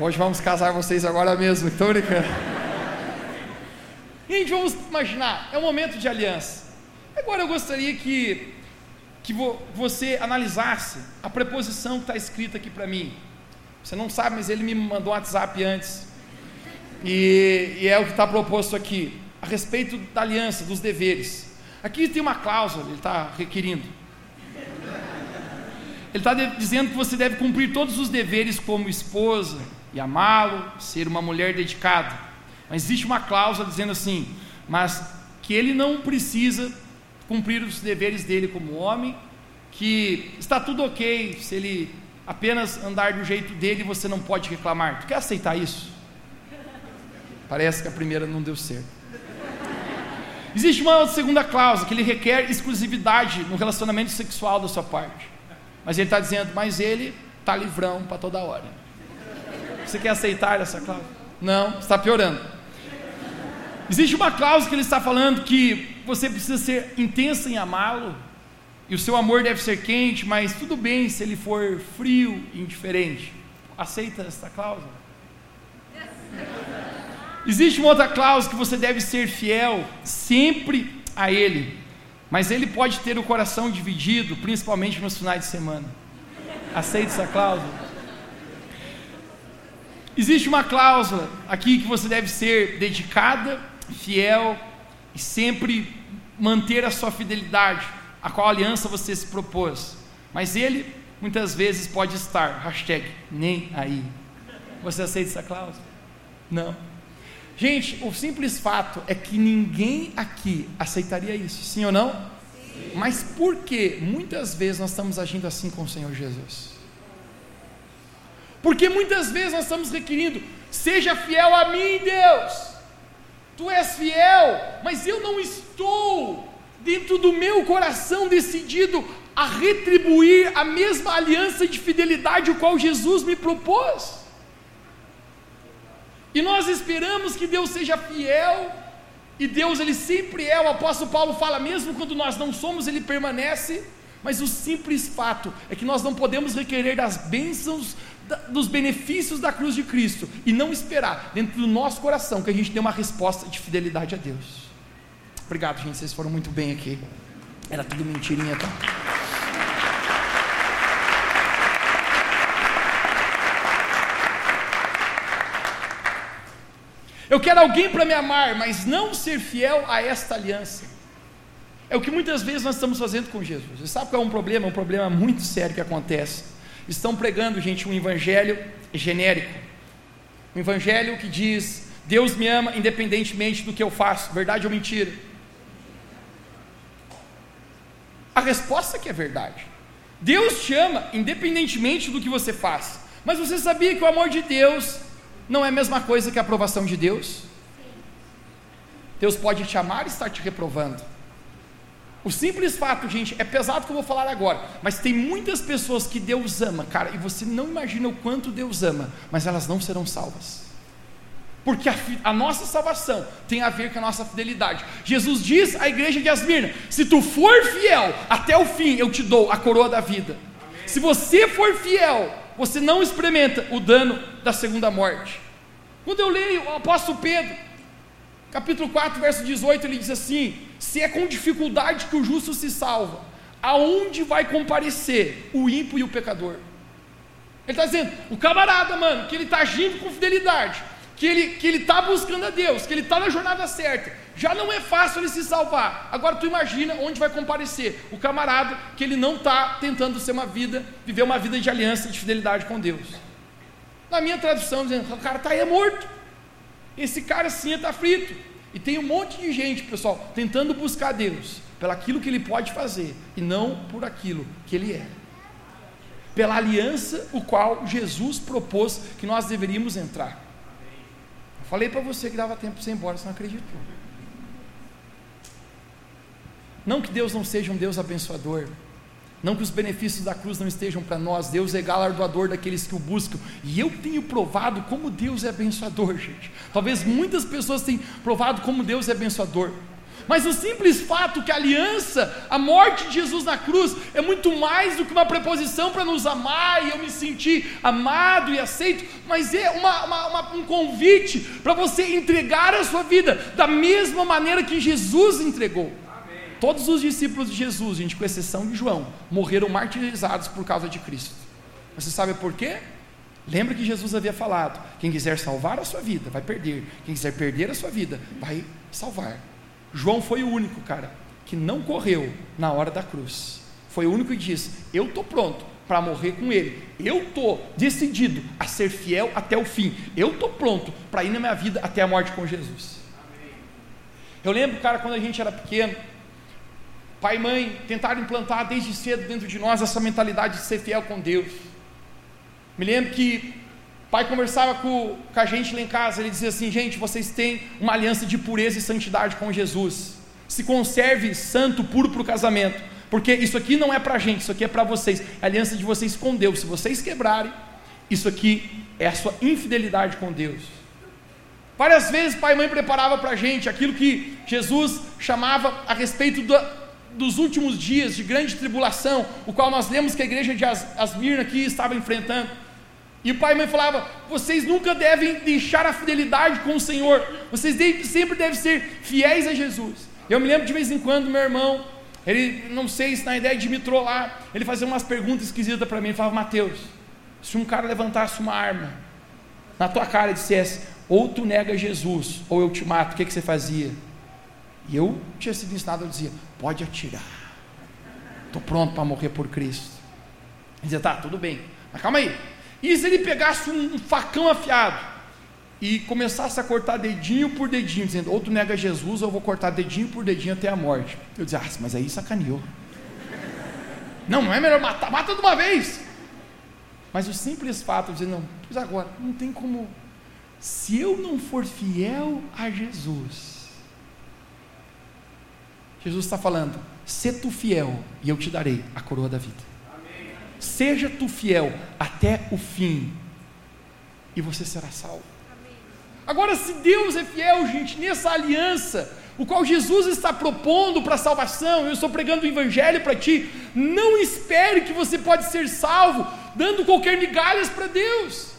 Hoje vamos casar vocês agora mesmo, estou brincando. Gente, vamos imaginar, é um momento de aliança. Agora eu gostaria que, que vo, você analisasse a preposição que está escrita aqui para mim. Você não sabe, mas ele me mandou um WhatsApp antes. E, e é o que está proposto aqui, a respeito da aliança, dos deveres. Aqui tem uma cláusula, ele está requerindo. Ele está dizendo que você deve cumprir todos os deveres como esposa e amá-lo, ser uma mulher dedicada. Mas existe uma cláusula dizendo assim: mas que ele não precisa cumprir os deveres dele como homem, que está tudo ok se ele apenas andar do jeito dele, você não pode reclamar. Tu quer aceitar isso? Parece que a primeira não deu certo. Existe uma segunda cláusula que ele requer exclusividade no relacionamento sexual da sua parte. Mas ele está dizendo, mas ele está livrão para toda hora. Você quer aceitar essa cláusula? Não, está piorando. Existe uma cláusula que ele está falando que você precisa ser intensa em amá-lo, e o seu amor deve ser quente, mas tudo bem se ele for frio e indiferente. Aceita essa cláusula? Existe uma outra cláusula que você deve ser fiel sempre a Ele, mas Ele pode ter o coração dividido, principalmente nos finais de semana. Aceita essa cláusula? Existe uma cláusula aqui que você deve ser dedicada, fiel e sempre manter a sua fidelidade, a qual aliança você se propôs. Mas ele muitas vezes pode estar, hashtag, nem aí. Você aceita essa cláusula? Não. Gente, o simples fato é que ninguém aqui aceitaria isso, sim ou não? Sim. Mas por que muitas vezes nós estamos agindo assim com o Senhor Jesus? Porque muitas vezes nós estamos requerindo, seja fiel a mim, Deus. Tu és fiel, mas eu não estou dentro do meu coração decidido a retribuir a mesma aliança de fidelidade o qual Jesus me propôs. E nós esperamos que Deus seja fiel, e Deus ele sempre é, o apóstolo Paulo fala, mesmo quando nós não somos, ele permanece, mas o simples fato é que nós não podemos requerer das bênçãos, dos benefícios da cruz de Cristo, e não esperar dentro do nosso coração que a gente dê uma resposta de fidelidade a Deus. Obrigado, gente, vocês foram muito bem aqui. Era tudo mentirinha, tá? Eu quero alguém para me amar, mas não ser fiel a esta aliança. É o que muitas vezes nós estamos fazendo com Jesus. Você sabe qual é um problema? Um problema muito sério que acontece. Estão pregando, gente, um evangelho genérico. Um evangelho que diz: Deus me ama independentemente do que eu faço, verdade ou mentira? A resposta é que é verdade. Deus te ama independentemente do que você faz. Mas você sabia que o amor de Deus não é a mesma coisa que a aprovação de Deus? Deus pode te amar e estar te reprovando. O simples fato, gente, é pesado que eu vou falar agora, mas tem muitas pessoas que Deus ama, cara, e você não imagina o quanto Deus ama, mas elas não serão salvas. Porque a, a, nossa salvação tem a ver com a nossa fidelidade. Jesus diz à igreja de Asmirna: se tu for fiel até o fim, eu te dou a coroa da vida. Amém. Se você for fiel, você não experimenta o dano da segunda morte. Quando eu leio o apóstolo Pedro, capítulo 4, verso 18, ele diz assim: se é com dificuldade que o justo se salva, aonde vai comparecer o ímpio e o pecador? Ele está dizendo, o camarada, mano, que ele está agindo com fidelidade, que ele que ele está buscando a Deus, que ele está na jornada certa. Já não é fácil ele se salvar. Agora tu imagina onde vai comparecer o camarada que ele não está tentando ser uma vida, viver uma vida de aliança, de fidelidade com Deus. Na minha tradução dizendo, o cara está é morto. Esse cara sim está frito. E tem um monte de gente, pessoal, tentando buscar Deus pelo aquilo que ele pode fazer e não por aquilo que ele é. Pela aliança o qual Jesus propôs que nós deveríamos entrar. Falei para você que dava tempo para você ir embora, você não acreditou. Não que Deus não seja um Deus abençoador, não que os benefícios da cruz não estejam para nós, Deus é galardoador daqueles que o buscam, e eu tenho provado como Deus é abençoador, gente. Talvez muitas pessoas tenham provado como Deus é abençoador, mas o simples fato que a aliança, a morte de Jesus na cruz, é muito mais do que uma preposição para nos amar e eu me sentir amado e aceito, mas é uma, uma, uma, um convite para você entregar a sua vida da mesma maneira que Jesus entregou. Todos os discípulos de Jesus, gente, com exceção de João, morreram martirizados por causa de Cristo. Você sabe por quê? Lembra que Jesus havia falado: quem quiser salvar a sua vida vai perder, quem quiser perder a sua vida vai salvar. João foi o único, cara, que não correu na hora da cruz. Foi o único que disse: Eu estou pronto para morrer com ele. Eu estou decidido a ser fiel até o fim. Eu estou pronto para ir na minha vida até a morte com Jesus. Eu lembro, cara, quando a gente era pequeno, pai e mãe tentaram implantar desde cedo dentro de nós essa mentalidade de ser fiel com Deus. Me lembro que pai conversava com, com a gente lá em casa, ele dizia assim: gente, vocês têm uma aliança de pureza e santidade com Jesus. Se conserve santo, puro para o casamento, porque isso aqui não é para a gente, isso aqui é para vocês. A aliança de vocês com Deus. Se vocês quebrarem, isso aqui é a sua infidelidade com Deus. Várias vezes pai e mãe preparava para a gente aquilo que Jesus chamava a respeito da, dos últimos dias de grande tribulação, o qual nós lemos que a igreja de Asmirna aqui estava enfrentando. E o pai e mãe falava: vocês nunca devem deixar a fidelidade com o Senhor, vocês sempre devem ser fiéis a Jesus. Eu me lembro de vez em quando, meu irmão, ele, não sei se na ideia de me trollar, ele fazia umas perguntas esquisitas para mim. Ele falava: Mateus, se um cara levantasse uma arma na tua cara e dissesse: ou tu nega Jesus, ou eu te mato, o que, que você fazia? E eu tinha sido ensinado, eu dizia: pode atirar, estou pronto para morrer por Cristo. Ele dizia: tá, tudo bem, mas calma aí, e se ele pegasse um facão afiado e começasse a cortar dedinho por dedinho, dizendo, ou tu nega Jesus, eu vou cortar dedinho por dedinho até a morte. Eu dizia, ah, mas aí sacaneou. Não, não é melhor matar, mata de uma vez. Mas o simples fato de não, pois agora, não tem como. Se eu não for fiel a Jesus, Jesus está falando, se tu fiel, e eu te darei a coroa da vida seja tu fiel até o fim, e você será salvo. Agora, se Deus é fiel, gente, nessa aliança, o qual Jesus está propondo para a salvação, eu estou pregando o Evangelho para ti, não espere que você pode ser salvo dando qualquer migalhas para Deus.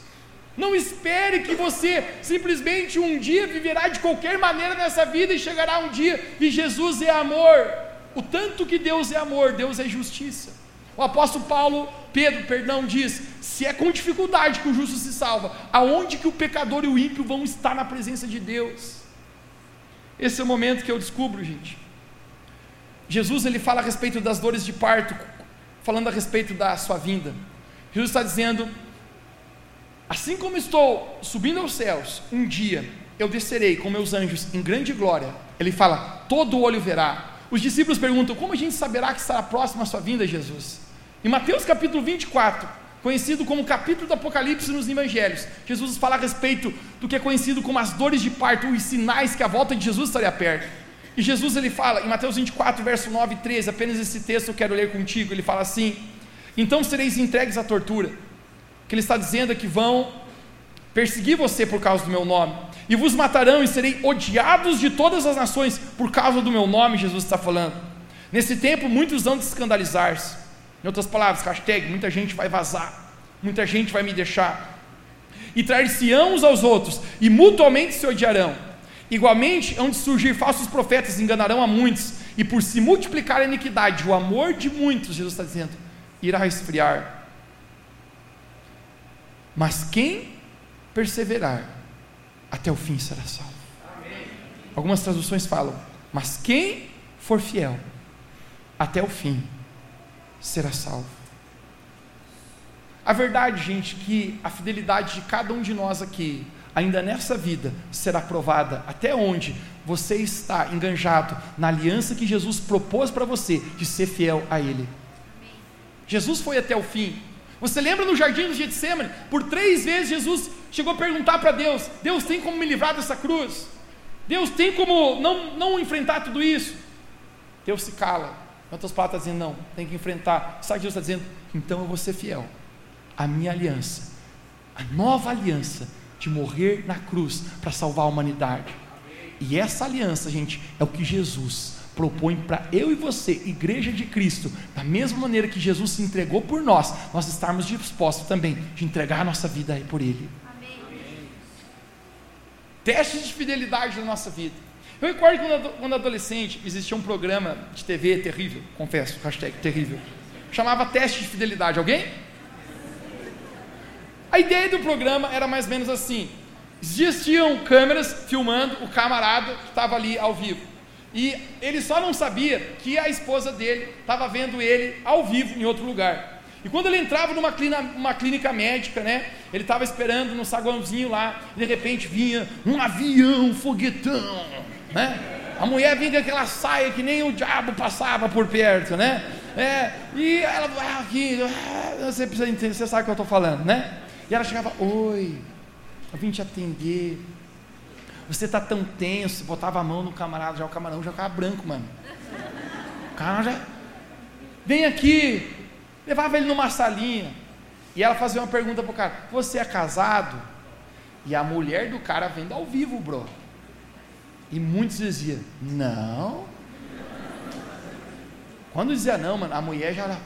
Não espere que você simplesmente um dia viverá de qualquer maneira nessa vida e chegará um dia e Jesus é amor. O tanto que Deus é amor, Deus é justiça. O apóstolo Paulo, Pedro, perdão, diz: se é com dificuldade que o justo se salva, aonde que o pecador e o ímpio vão estar na presença de Deus? Esse é o momento que eu descubro, gente. Jesus ele fala a respeito das dores de parto, falando a respeito da sua vinda. Jesus está dizendo: assim como estou subindo aos céus, um dia eu descerei com meus anjos em grande glória. Ele fala: todo olho verá. Os discípulos perguntam: como a gente saberá que estará próximo a sua vinda, Jesus? Em Mateus capítulo 24, conhecido como capítulo do Apocalipse nos Evangelhos, Jesus fala a respeito do que é conhecido como as dores de parto, os sinais que a volta de Jesus estaria perto. E Jesus ele fala, em Mateus 24, verso 9 e 13, apenas esse texto eu quero ler contigo, ele fala assim: Então sereis entregues à tortura. Que ele está dizendo é que vão perseguir você por causa do meu nome, e vos matarão, e serei odiados de todas as nações por causa do meu nome, Jesus está falando. Nesse tempo, muitos vão escandalizar-se. Em outras palavras, hashtag, muita gente vai vazar, muita gente vai me deixar. E trair-se-ão uns aos outros, e mutuamente se odiarão. Igualmente, hão de surgir falsos profetas, enganarão a muitos, e por se multiplicar a iniquidade, o amor de muitos, Jesus está dizendo, irá esfriar. Mas quem perseverar até o fim será salvo. Amém. Algumas traduções falam, mas quem for fiel até o fim será salvo. A verdade, gente, que a fidelidade de cada um de nós aqui, ainda nessa vida, será provada até onde você está enganjado na aliança que Jesus propôs para você de ser fiel a Ele. Jesus foi até o fim. Você lembra no jardim do Getsemane? Por três vezes Jesus chegou a perguntar para Deus: Deus tem como me livrar dessa cruz? Deus tem como não, não enfrentar tudo isso? Deus se cala. Em outras palavras, está dizendo: não, tem que enfrentar. Sabe o que Deus está dizendo? Então eu vou ser fiel à minha aliança, a nova aliança de morrer na cruz para salvar a humanidade. E essa aliança, gente, é o que Jesus propõe para eu e você, igreja de Cristo, da mesma maneira que Jesus se entregou por nós, nós estarmos dispostos também de entregar a nossa vida por Ele. Testes de fidelidade na nossa vida. Eu recordo quando, quando adolescente existia um programa de TV terrível, confesso, hashtag terrível. Chamava Teste de Fidelidade. Alguém? A ideia do programa era mais ou menos assim: existiam câmeras filmando o camarada que estava ali ao vivo. E ele só não sabia que a esposa dele estava vendo ele ao vivo em outro lugar. E quando ele entrava numa clínica, clínica médica, né? Ele estava esperando no saguãozinho lá, e de repente vinha um avião, um foguetão, né? A mulher vinha com aquela saia que nem o diabo passava por perto, né? É, e ela, ah, aqui, ah, você precisa entender, você sabe o que eu estou falando, né? E ela chegava, oi, eu vim te atender. Você está tão tenso, botava a mão no camarada, já o camarão já ficava branco, mano. O cara já. Vem aqui, Levava ele numa salinha. E ela fazia uma pergunta pro cara: Você é casado? E a mulher do cara vendo ao vivo, bro. E muitos diziam: Não. Quando dizia não, mano, a mulher já era.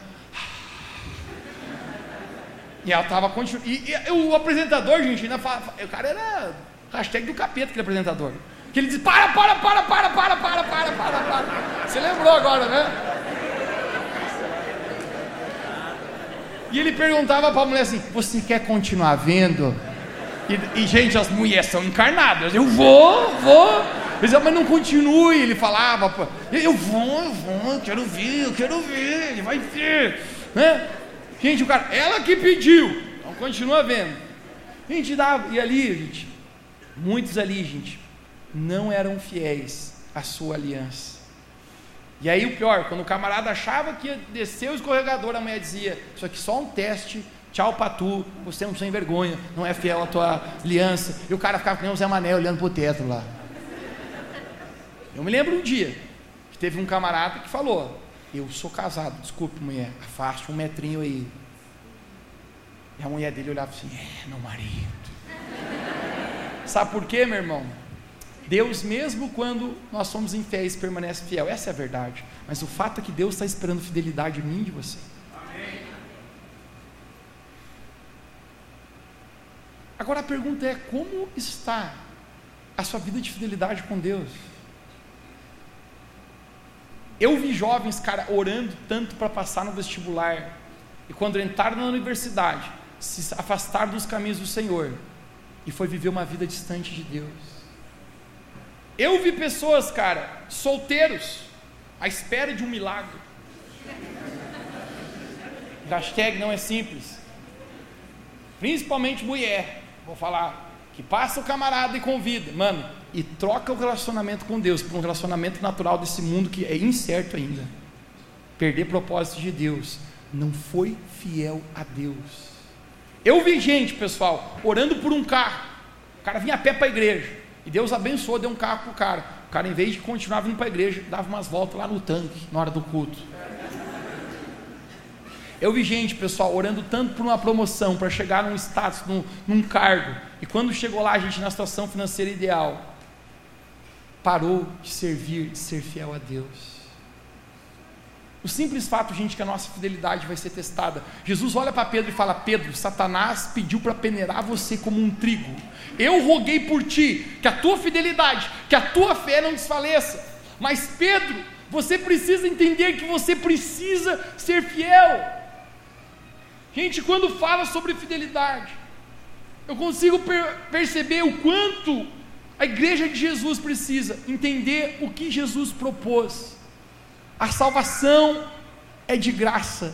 E ela tava continuando. E, e, o apresentador, gente, ainda fala, o cara era hashtag do capeta, aquele apresentador. Que ele diz: para, para, para, para, para, para, para, para, para. Você lembrou agora, né? E ele perguntava para a mulher assim: Você quer continuar vendo? E, e, gente, as mulheres são encarnadas. Eu vou, vou. Ele dizia, mas não continue. Ele falava: Eu vou, eu vou, eu quero ver, eu quero ver. Ele vai ver. Né? Gente, o cara, ela que pediu. Então continua vendo. Gente, dava. E ali, gente, muitos ali, gente, não eram fiéis à sua aliança. E aí o pior, quando o camarada achava que ia descer o escorregador, a mulher dizia: Isso aqui é só um teste, tchau pra tu, você é um sem vergonha, não é fiel à tua aliança. E o cara ficava com o Zé Mané olhando pro teto lá. Eu me lembro um dia que teve um camarada que falou: Eu sou casado, desculpe, mulher, afaste um metrinho aí. E a mulher dele olhava assim: É, meu marido. Sabe por quê, meu irmão? Deus, mesmo quando nós somos infiéis, permanece fiel. Essa é a verdade. Mas o fato é que Deus está esperando fidelidade em mim e de você. Amém. Agora a pergunta é: como está a sua vida de fidelidade com Deus? Eu vi jovens, cara, orando tanto para passar no vestibular, e quando entraram na universidade, se afastaram dos caminhos do Senhor, e foi viver uma vida distante de Deus. Eu vi pessoas, cara, solteiros, à espera de um milagre. Hashtag não é simples. Principalmente mulher, vou falar, que passa o camarada e convida, mano, e troca o relacionamento com Deus por um relacionamento natural desse mundo que é incerto ainda. Perder propósito de Deus. Não foi fiel a Deus. Eu vi gente, pessoal, orando por um carro. O cara vinha a pé para a igreja. E Deus abençoou, deu um carro para o cara. O cara, em vez de continuar vindo para a igreja, dava umas voltas lá no tanque, na hora do culto. Eu vi gente, pessoal, orando tanto por uma promoção, para chegar num status, num, num cargo, e quando chegou lá, a gente, na situação financeira ideal, parou de servir, de ser fiel a Deus. O simples fato, gente, que a nossa fidelidade vai ser testada. Jesus olha para Pedro e fala: Pedro, Satanás pediu para peneirar você como um trigo. Eu roguei por ti que a tua fidelidade, que a tua fé não desfaleça. Mas Pedro, você precisa entender que você precisa ser fiel. Gente, quando fala sobre fidelidade, eu consigo per perceber o quanto a igreja de Jesus precisa entender o que Jesus propôs. A salvação é de graça,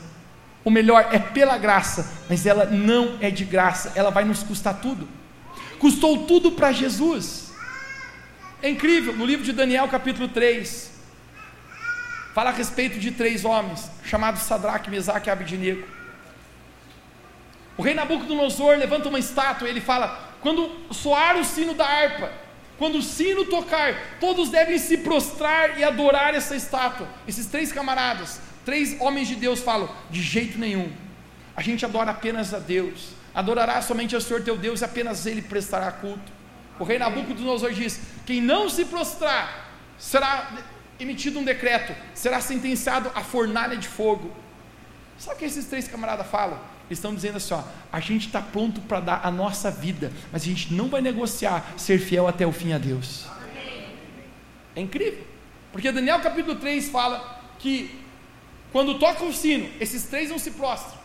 ou melhor, é pela graça, mas ela não é de graça, ela vai nos custar tudo. Custou tudo para Jesus. É incrível, no livro de Daniel, capítulo 3, fala a respeito de três homens, chamados Sadraque, Mesaque e Abidnego. O rei Nabucodonosor levanta uma estátua e ele fala: quando soar o sino da harpa, quando o sino tocar, todos devem se prostrar e adorar essa estátua. Esses três camaradas, três homens de Deus falam: de jeito nenhum. A gente adora apenas a Deus. Adorará somente ao Senhor teu Deus e apenas Ele prestará culto. O rei Nabucodonosor diz: quem não se prostrar será emitido um decreto, será sentenciado à fornalha de fogo. Sabe o que esses três camaradas falam? Eles estão dizendo assim: ó, a gente está pronto para dar a nossa vida, mas a gente não vai negociar ser fiel até o fim a Deus. É incrível, porque Daniel capítulo 3 fala que quando toca o sino, esses três não se prostram,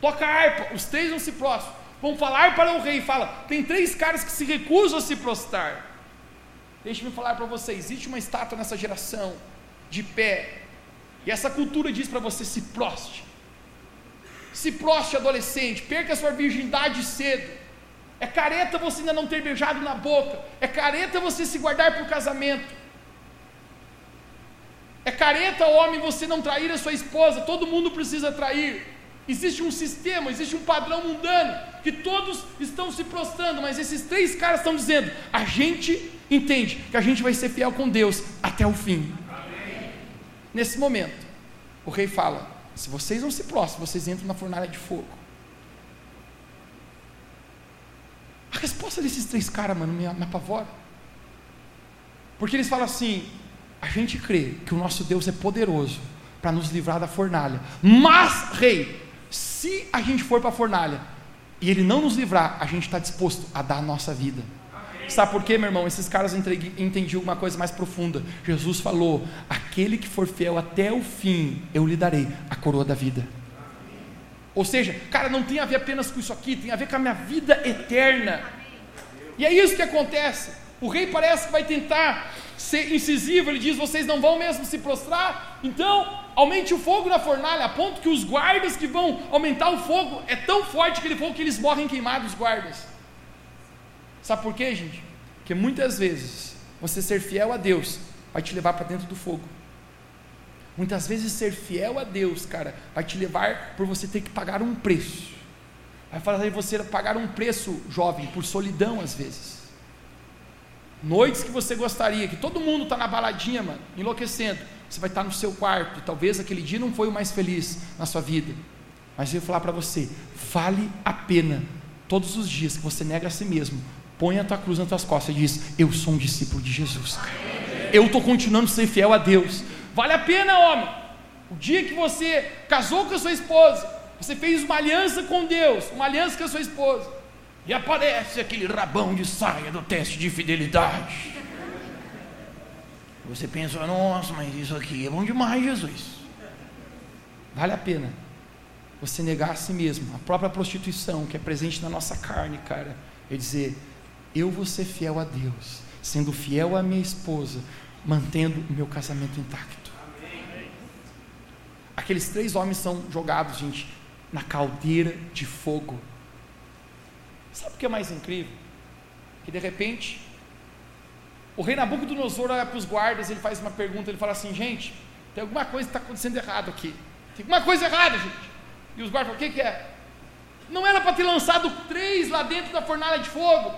toca a harpa, os três não se prostram, vão falar para o rei, fala, tem três caras que se recusam a se prostrar. Deixe-me falar para você, existe uma estátua nessa geração, de pé, e essa cultura diz para você: se proste, se proste adolescente, perca sua virgindade cedo. É careta você ainda não ter beijado na boca. É careta você se guardar para o casamento. É careta, homem, você não trair a sua esposa. Todo mundo precisa trair. Existe um sistema, existe um padrão mundano que todos estão se prostrando, mas esses três caras estão dizendo: a gente entende que a gente vai ser fiel com Deus até o fim. Amém. Nesse momento, o rei fala: se vocês não se prostram, vocês entram na fornalha de fogo. A resposta desses três caras, mano, me, me apavora. Porque eles falam assim: a gente crê que o nosso Deus é poderoso para nos livrar da fornalha. Mas, rei, se a gente for para a fornalha e ele não nos livrar, a gente está disposto a dar a nossa vida. Sabe por quê, meu irmão? Esses caras entendiam uma coisa mais profunda. Jesus falou: aquele que for fiel até o fim, eu lhe darei a coroa da vida. Ou seja, cara, não tem a ver apenas com isso aqui, tem a ver com a minha vida eterna. E é isso que acontece. O rei parece que vai tentar ser incisivo, ele diz: vocês não vão mesmo se prostrar? Então, aumente o fogo na fornalha, a ponto que os guardas que vão aumentar o fogo é tão forte aquele fogo que eles morrem queimados, os guardas. Sabe por quê, gente? Porque muitas vezes você ser fiel a Deus vai te levar para dentro do fogo. Muitas vezes ser fiel a Deus, cara, vai te levar por você ter que pagar um preço. Vai fazer você pagar um preço, jovem, por solidão às vezes. Noites que você gostaria, que todo mundo está na baladinha, mano, enlouquecendo. Você vai estar tá no seu quarto, talvez aquele dia não foi o mais feliz na sua vida. Mas eu vou falar para você, vale a pena todos os dias que você nega a si mesmo, põe a tua cruz nas tuas costas e diz: Eu sou um discípulo de Jesus. Eu estou continuando a ser fiel a Deus. Vale a pena, homem. O dia que você casou com a sua esposa, você fez uma aliança com Deus, uma aliança com a sua esposa, e aparece aquele rabão de saia do teste de fidelidade. Você pensa, nossa, mas isso aqui é bom demais, Jesus. Vale a pena você negar a si mesmo, a própria prostituição que é presente na nossa carne, cara, e dizer: eu vou ser fiel a Deus, sendo fiel à minha esposa, mantendo o meu casamento intacto. Aqueles três homens são jogados, gente, na caldeira de fogo. Sabe o que é mais incrível? Que de repente, o rei Nabucodonosor olha para os guardas, ele faz uma pergunta, ele fala assim: gente, tem alguma coisa que está acontecendo errado aqui. Tem alguma coisa errada, gente. E os guardas falam: o que, que é? Não era para ter lançado três lá dentro da fornalha de fogo.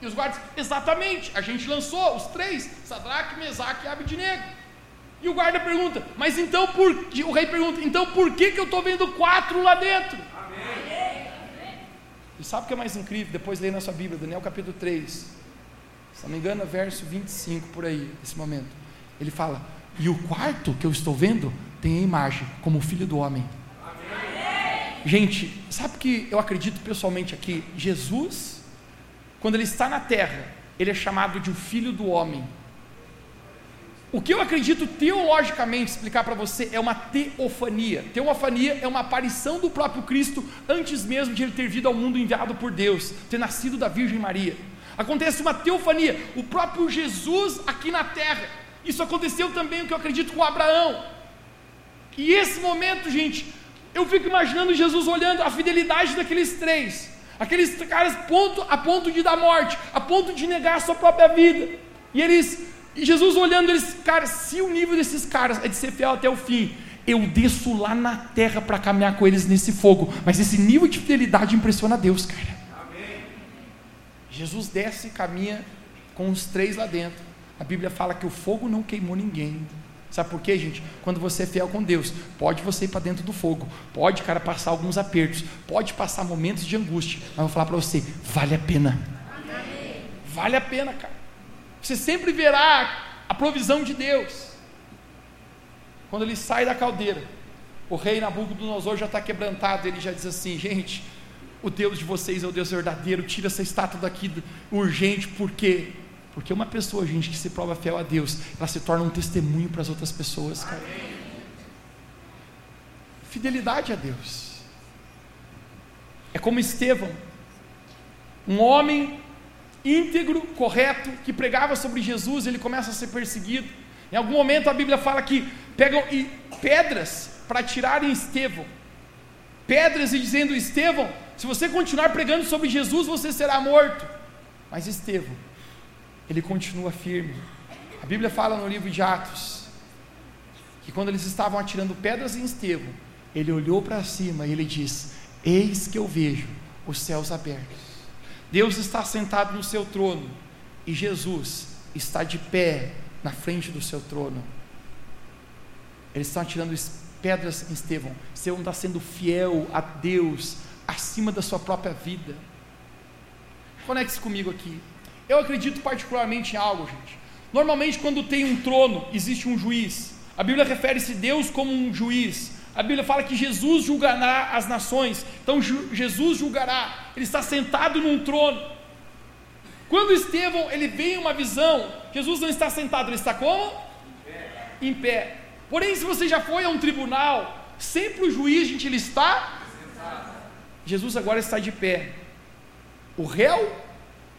E os guardas, exatamente, a gente lançou os três, Sadraque, Mesaque e Abidnego. E o guarda pergunta, mas então por o rei pergunta, então por que, que eu estou vendo quatro lá dentro? Amém. E sabe o que é mais incrível? Depois leia na sua Bíblia, Daniel capítulo 3, se não me engano, verso 25 por aí, nesse momento. Ele fala, e o quarto que eu estou vendo tem a imagem como o filho do homem. Amém. Gente, sabe que eu acredito pessoalmente aqui? Jesus, quando ele está na terra, ele é chamado de o filho do homem. O que eu acredito teologicamente explicar para você é uma teofania. Teofania é uma aparição do próprio Cristo antes mesmo de ele ter vindo ao mundo enviado por Deus, ter nascido da Virgem Maria. Acontece uma teofania, o próprio Jesus aqui na terra. Isso aconteceu também, o que eu acredito, com Abraão. E esse momento, gente, eu fico imaginando Jesus olhando a fidelidade daqueles três, aqueles caras ponto, a ponto de dar morte, a ponto de negar a sua própria vida. E eles, e Jesus olhando eles, cara, se o nível desses caras é de ser fiel até o fim, eu desço lá na terra para caminhar com eles nesse fogo. Mas esse nível de fidelidade impressiona Deus, cara. Amém. Jesus desce e caminha com os três lá dentro. A Bíblia fala que o fogo não queimou ninguém. Sabe por quê, gente? Quando você é fiel com Deus, pode você ir para dentro do fogo, pode, cara, passar alguns apertos, pode passar momentos de angústia, mas eu vou falar para você, vale a pena. Vale a pena, cara. Você sempre verá a provisão de Deus. Quando ele sai da caldeira, o rei Nabucodonosor já está quebrantado, ele já diz assim: gente, o Deus de vocês é o Deus verdadeiro, tira essa estátua daqui urgente, porque porque uma pessoa, gente, que se prova fiel a Deus, ela se torna um testemunho para as outras pessoas, cara. Fidelidade a Deus. É como Estevão, um homem íntegro, correto, que pregava sobre Jesus, ele começa a ser perseguido. Em algum momento a Bíblia fala que pegam pedras para tirarem Estevão. Pedras e dizendo: Estevão, se você continuar pregando sobre Jesus, você será morto. Mas Estevão, ele continua firme. A Bíblia fala no livro de Atos que quando eles estavam atirando pedras em Estevão, ele olhou para cima e ele diz: Eis que eu vejo os céus abertos. Deus está sentado no seu trono e Jesus está de pé na frente do seu trono. Eles estão atirando pedras em Estevão. Estevão está sendo fiel a Deus acima da sua própria vida. Conecte-se comigo aqui. Eu acredito particularmente em algo, gente. Normalmente, quando tem um trono, existe um juiz. A Bíblia refere-se a Deus como um juiz. A Bíblia fala que Jesus julgará as nações. Então, Jesus julgará. Ele está sentado num trono. Quando Estevão ele vem uma visão, Jesus não está sentado, ele está como? Em pé. Em pé. Porém, se você já foi a um tribunal, sempre o juiz, gente, ele está. Jesus agora está de pé. O réu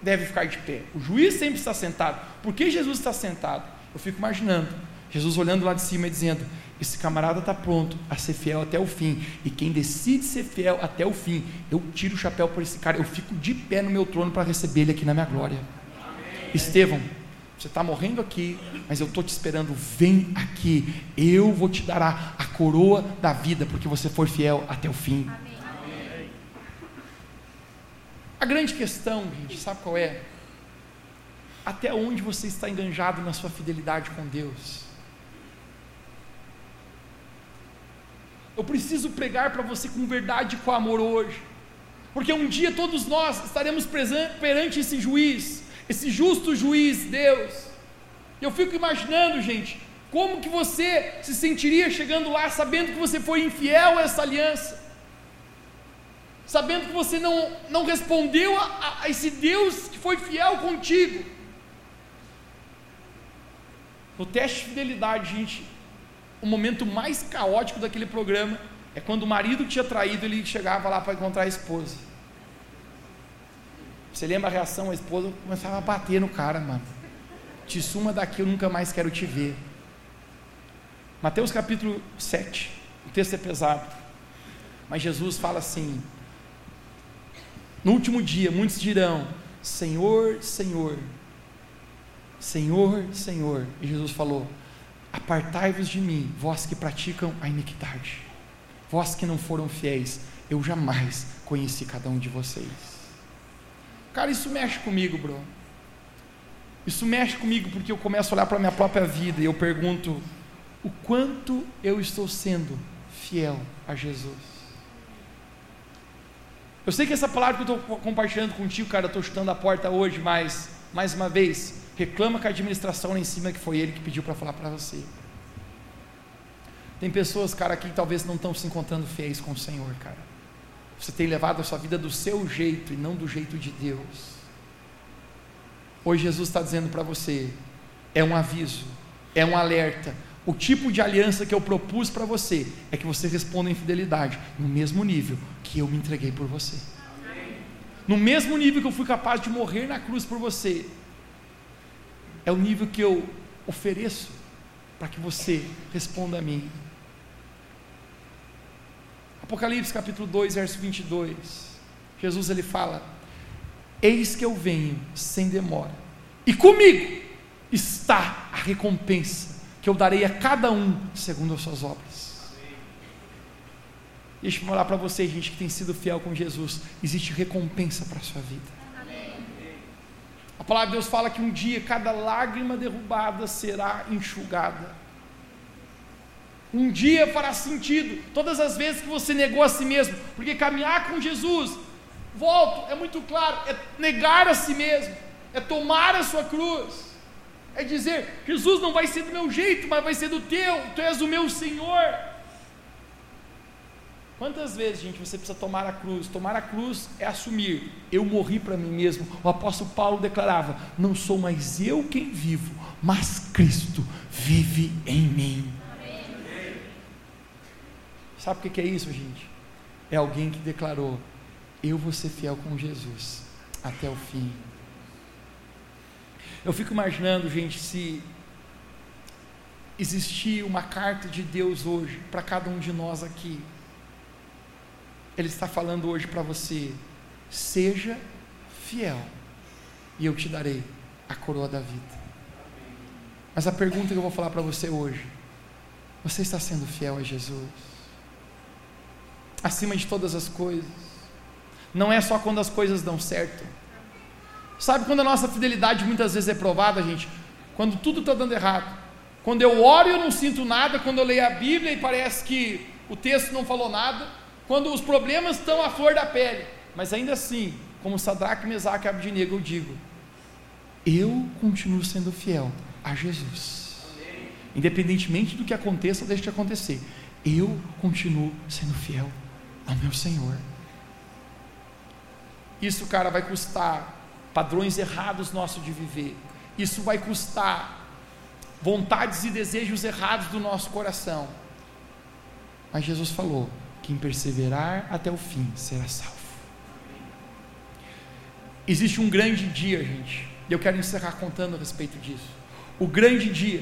deve ficar de pé. O juiz sempre está sentado. Por que Jesus está sentado? Eu fico imaginando Jesus olhando lá de cima e dizendo: Esse camarada está pronto a ser fiel até o fim. E quem decide ser fiel até o fim, eu tiro o chapéu por esse cara. Eu fico de pé no meu trono para receber ele aqui na minha glória. Amém. Estevão, você está morrendo aqui, mas eu estou te esperando. Vem aqui. Eu vou te dar a, a coroa da vida, porque você foi fiel até o fim. Amém. A grande questão, gente, sabe qual é? Até onde você está enganjado na sua fidelidade com Deus? Eu preciso pregar para você com verdade e com amor hoje, porque um dia todos nós estaremos perante esse juiz, esse justo juiz, Deus. Eu fico imaginando, gente, como que você se sentiria chegando lá sabendo que você foi infiel a essa aliança? Sabendo que você não, não respondeu a, a esse Deus que foi fiel contigo. No teste de fidelidade, gente, o momento mais caótico daquele programa é quando o marido tinha traído, ele chegava lá para encontrar a esposa. Você lembra a reação? A esposa começava a bater no cara, mano. Te suma daqui, eu nunca mais quero te ver. Mateus capítulo 7, o texto é pesado. Mas Jesus fala assim: no último dia, muitos dirão: Senhor, Senhor, Senhor, Senhor. E Jesus falou: Apartai-vos de mim, vós que praticam a iniquidade, vós que não foram fiéis, eu jamais conheci cada um de vocês. Cara, isso mexe comigo, bro. Isso mexe comigo porque eu começo a olhar para a minha própria vida e eu pergunto: o quanto eu estou sendo fiel a Jesus? Eu sei que essa palavra que eu estou compartilhando contigo, cara, eu estou chutando a porta hoje, mas, mais uma vez, reclama com a administração lá em cima que foi ele que pediu para falar para você. Tem pessoas, cara, aqui que talvez não estão se encontrando fiéis com o Senhor, cara. Você tem levado a sua vida do seu jeito e não do jeito de Deus. Hoje Jesus está dizendo para você: é um aviso, é um alerta. O tipo de aliança que eu propus para você é que você responda em fidelidade, no mesmo nível que eu me entreguei por você. No mesmo nível que eu fui capaz de morrer na cruz por você, é o nível que eu ofereço para que você responda a mim. Apocalipse capítulo 2, verso 22. Jesus ele fala: Eis que eu venho sem demora, e comigo está a recompensa que eu darei a cada um segundo as suas obras. Deixa eu falar para vocês, gente que tem sido fiel com Jesus, existe recompensa para a sua vida. A palavra de Deus fala que um dia cada lágrima derrubada será enxugada. Um dia fará sentido, todas as vezes que você negou a si mesmo, porque caminhar com Jesus, volto, é muito claro, é negar a si mesmo, é tomar a sua cruz, é dizer: Jesus não vai ser do meu jeito, mas vai ser do teu, tu és o meu Senhor. Quantas vezes, gente, você precisa tomar a cruz? Tomar a cruz é assumir: eu morri para mim mesmo. O apóstolo Paulo declarava: não sou mais eu quem vivo, mas Cristo vive em mim. Sabe o que é isso, gente? É alguém que declarou: Eu vou ser fiel com Jesus até o fim. Eu fico imaginando, gente, se existir uma carta de Deus hoje para cada um de nós aqui. Ele está falando hoje para você: seja fiel, e eu te darei a coroa da vida. Mas a pergunta que eu vou falar para você hoje: você está sendo fiel a Jesus? acima de todas as coisas. Não é só quando as coisas dão certo. Sabe quando a nossa fidelidade muitas vezes é provada, gente? Quando tudo está dando errado. Quando eu oro e eu não sinto nada, quando eu leio a Bíblia e parece que o texto não falou nada, quando os problemas estão à flor da pele. Mas ainda assim, como Sadraque, Mesaque e Abdinego, eu digo: eu continuo sendo fiel a Jesus. Independentemente do que aconteça ou deixe de acontecer, eu continuo sendo fiel ao meu Senhor. Isso, cara, vai custar padrões errados nosso de viver. Isso vai custar vontades e desejos errados do nosso coração. Mas Jesus falou: quem perseverar até o fim será salvo. Existe um grande dia, gente, e eu quero encerrar contando a respeito disso. O grande dia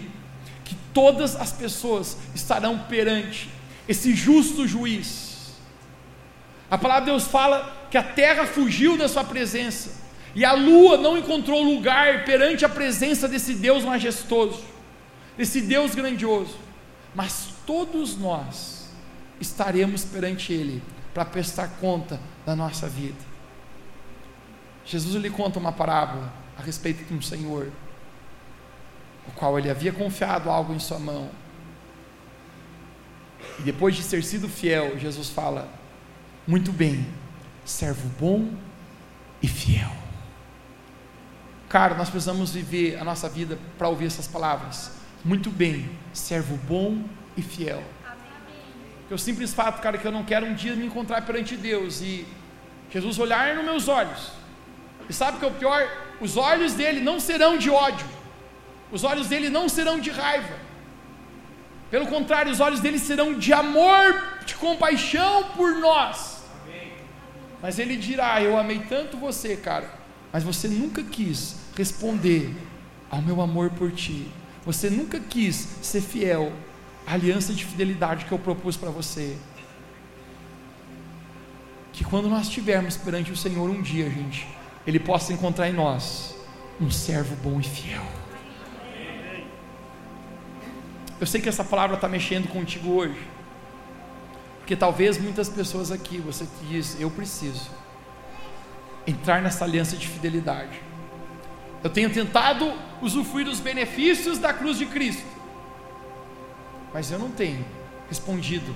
que todas as pessoas estarão perante esse justo juiz a palavra de Deus fala que a terra fugiu da sua presença e a lua não encontrou lugar perante a presença desse Deus majestoso, desse Deus grandioso. Mas todos nós estaremos perante Ele para prestar conta da nossa vida. Jesus lhe conta uma parábola a respeito de um Senhor, o qual ele havia confiado algo em sua mão. E depois de ter sido fiel, Jesus fala: muito bem, servo bom e fiel. Cara, nós precisamos viver a nossa vida para ouvir essas palavras. Muito bem, servo bom e fiel. Porque o simples fato, cara, que eu não quero um dia me encontrar perante Deus e Jesus olhar nos meus olhos. E sabe o que é o pior? Os olhos dele não serão de ódio. Os olhos dele não serão de raiva. Pelo contrário, os olhos dele serão de amor, de compaixão por nós. Mas ele dirá: Eu amei tanto você, cara, mas você nunca quis responder ao meu amor por ti. Você nunca quis ser fiel à aliança de fidelidade que eu propus para você. Que quando nós estivermos perante o Senhor um dia, gente, Ele possa encontrar em nós um servo bom e fiel. Eu sei que essa palavra está mexendo contigo hoje. Porque talvez muitas pessoas aqui, você diz, eu preciso. Entrar nessa aliança de fidelidade. Eu tenho tentado usufruir dos benefícios da cruz de Cristo, mas eu não tenho respondido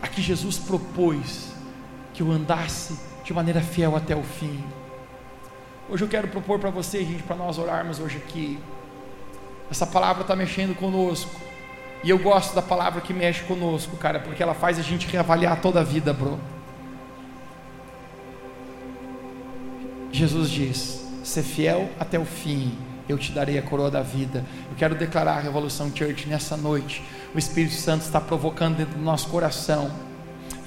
a que Jesus propôs que eu andasse de maneira fiel até o fim. Hoje eu quero propor para você, gente, para nós orarmos hoje aqui. Essa palavra está mexendo conosco. E eu gosto da palavra que mexe conosco, cara, porque ela faz a gente reavaliar toda a vida, bro. Jesus diz: ser fiel até o fim, eu te darei a coroa da vida. Eu quero declarar a Revolução Church nessa noite. O Espírito Santo está provocando dentro do nosso coração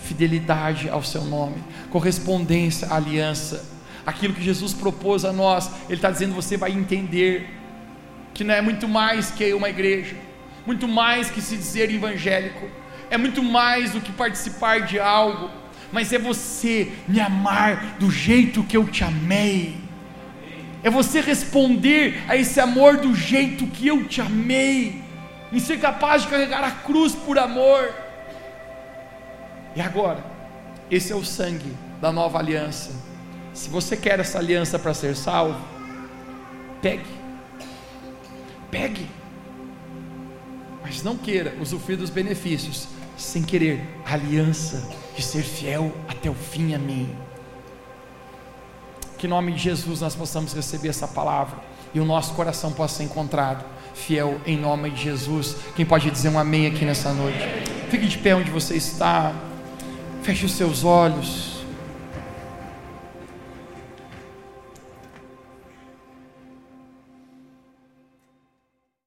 fidelidade ao seu nome, correspondência à aliança, aquilo que Jesus propôs a nós. Ele está dizendo: você vai entender que não é muito mais que uma igreja, muito mais que se dizer evangélico, é muito mais do que participar de algo, mas é você me amar do jeito que eu te amei. É você responder a esse amor do jeito que eu te amei, em ser capaz de carregar a cruz por amor. E agora, esse é o sangue da nova aliança. Se você quer essa aliança para ser salvo, pegue, pegue, mas não queira usufruir dos benefícios sem querer aliança de ser fiel até o fim a mim. Que em nome de Jesus nós possamos receber essa palavra e o nosso coração possa ser encontrado fiel em nome de Jesus. Quem pode dizer um amém aqui nessa noite? Fique de pé onde você está. Feche os seus olhos.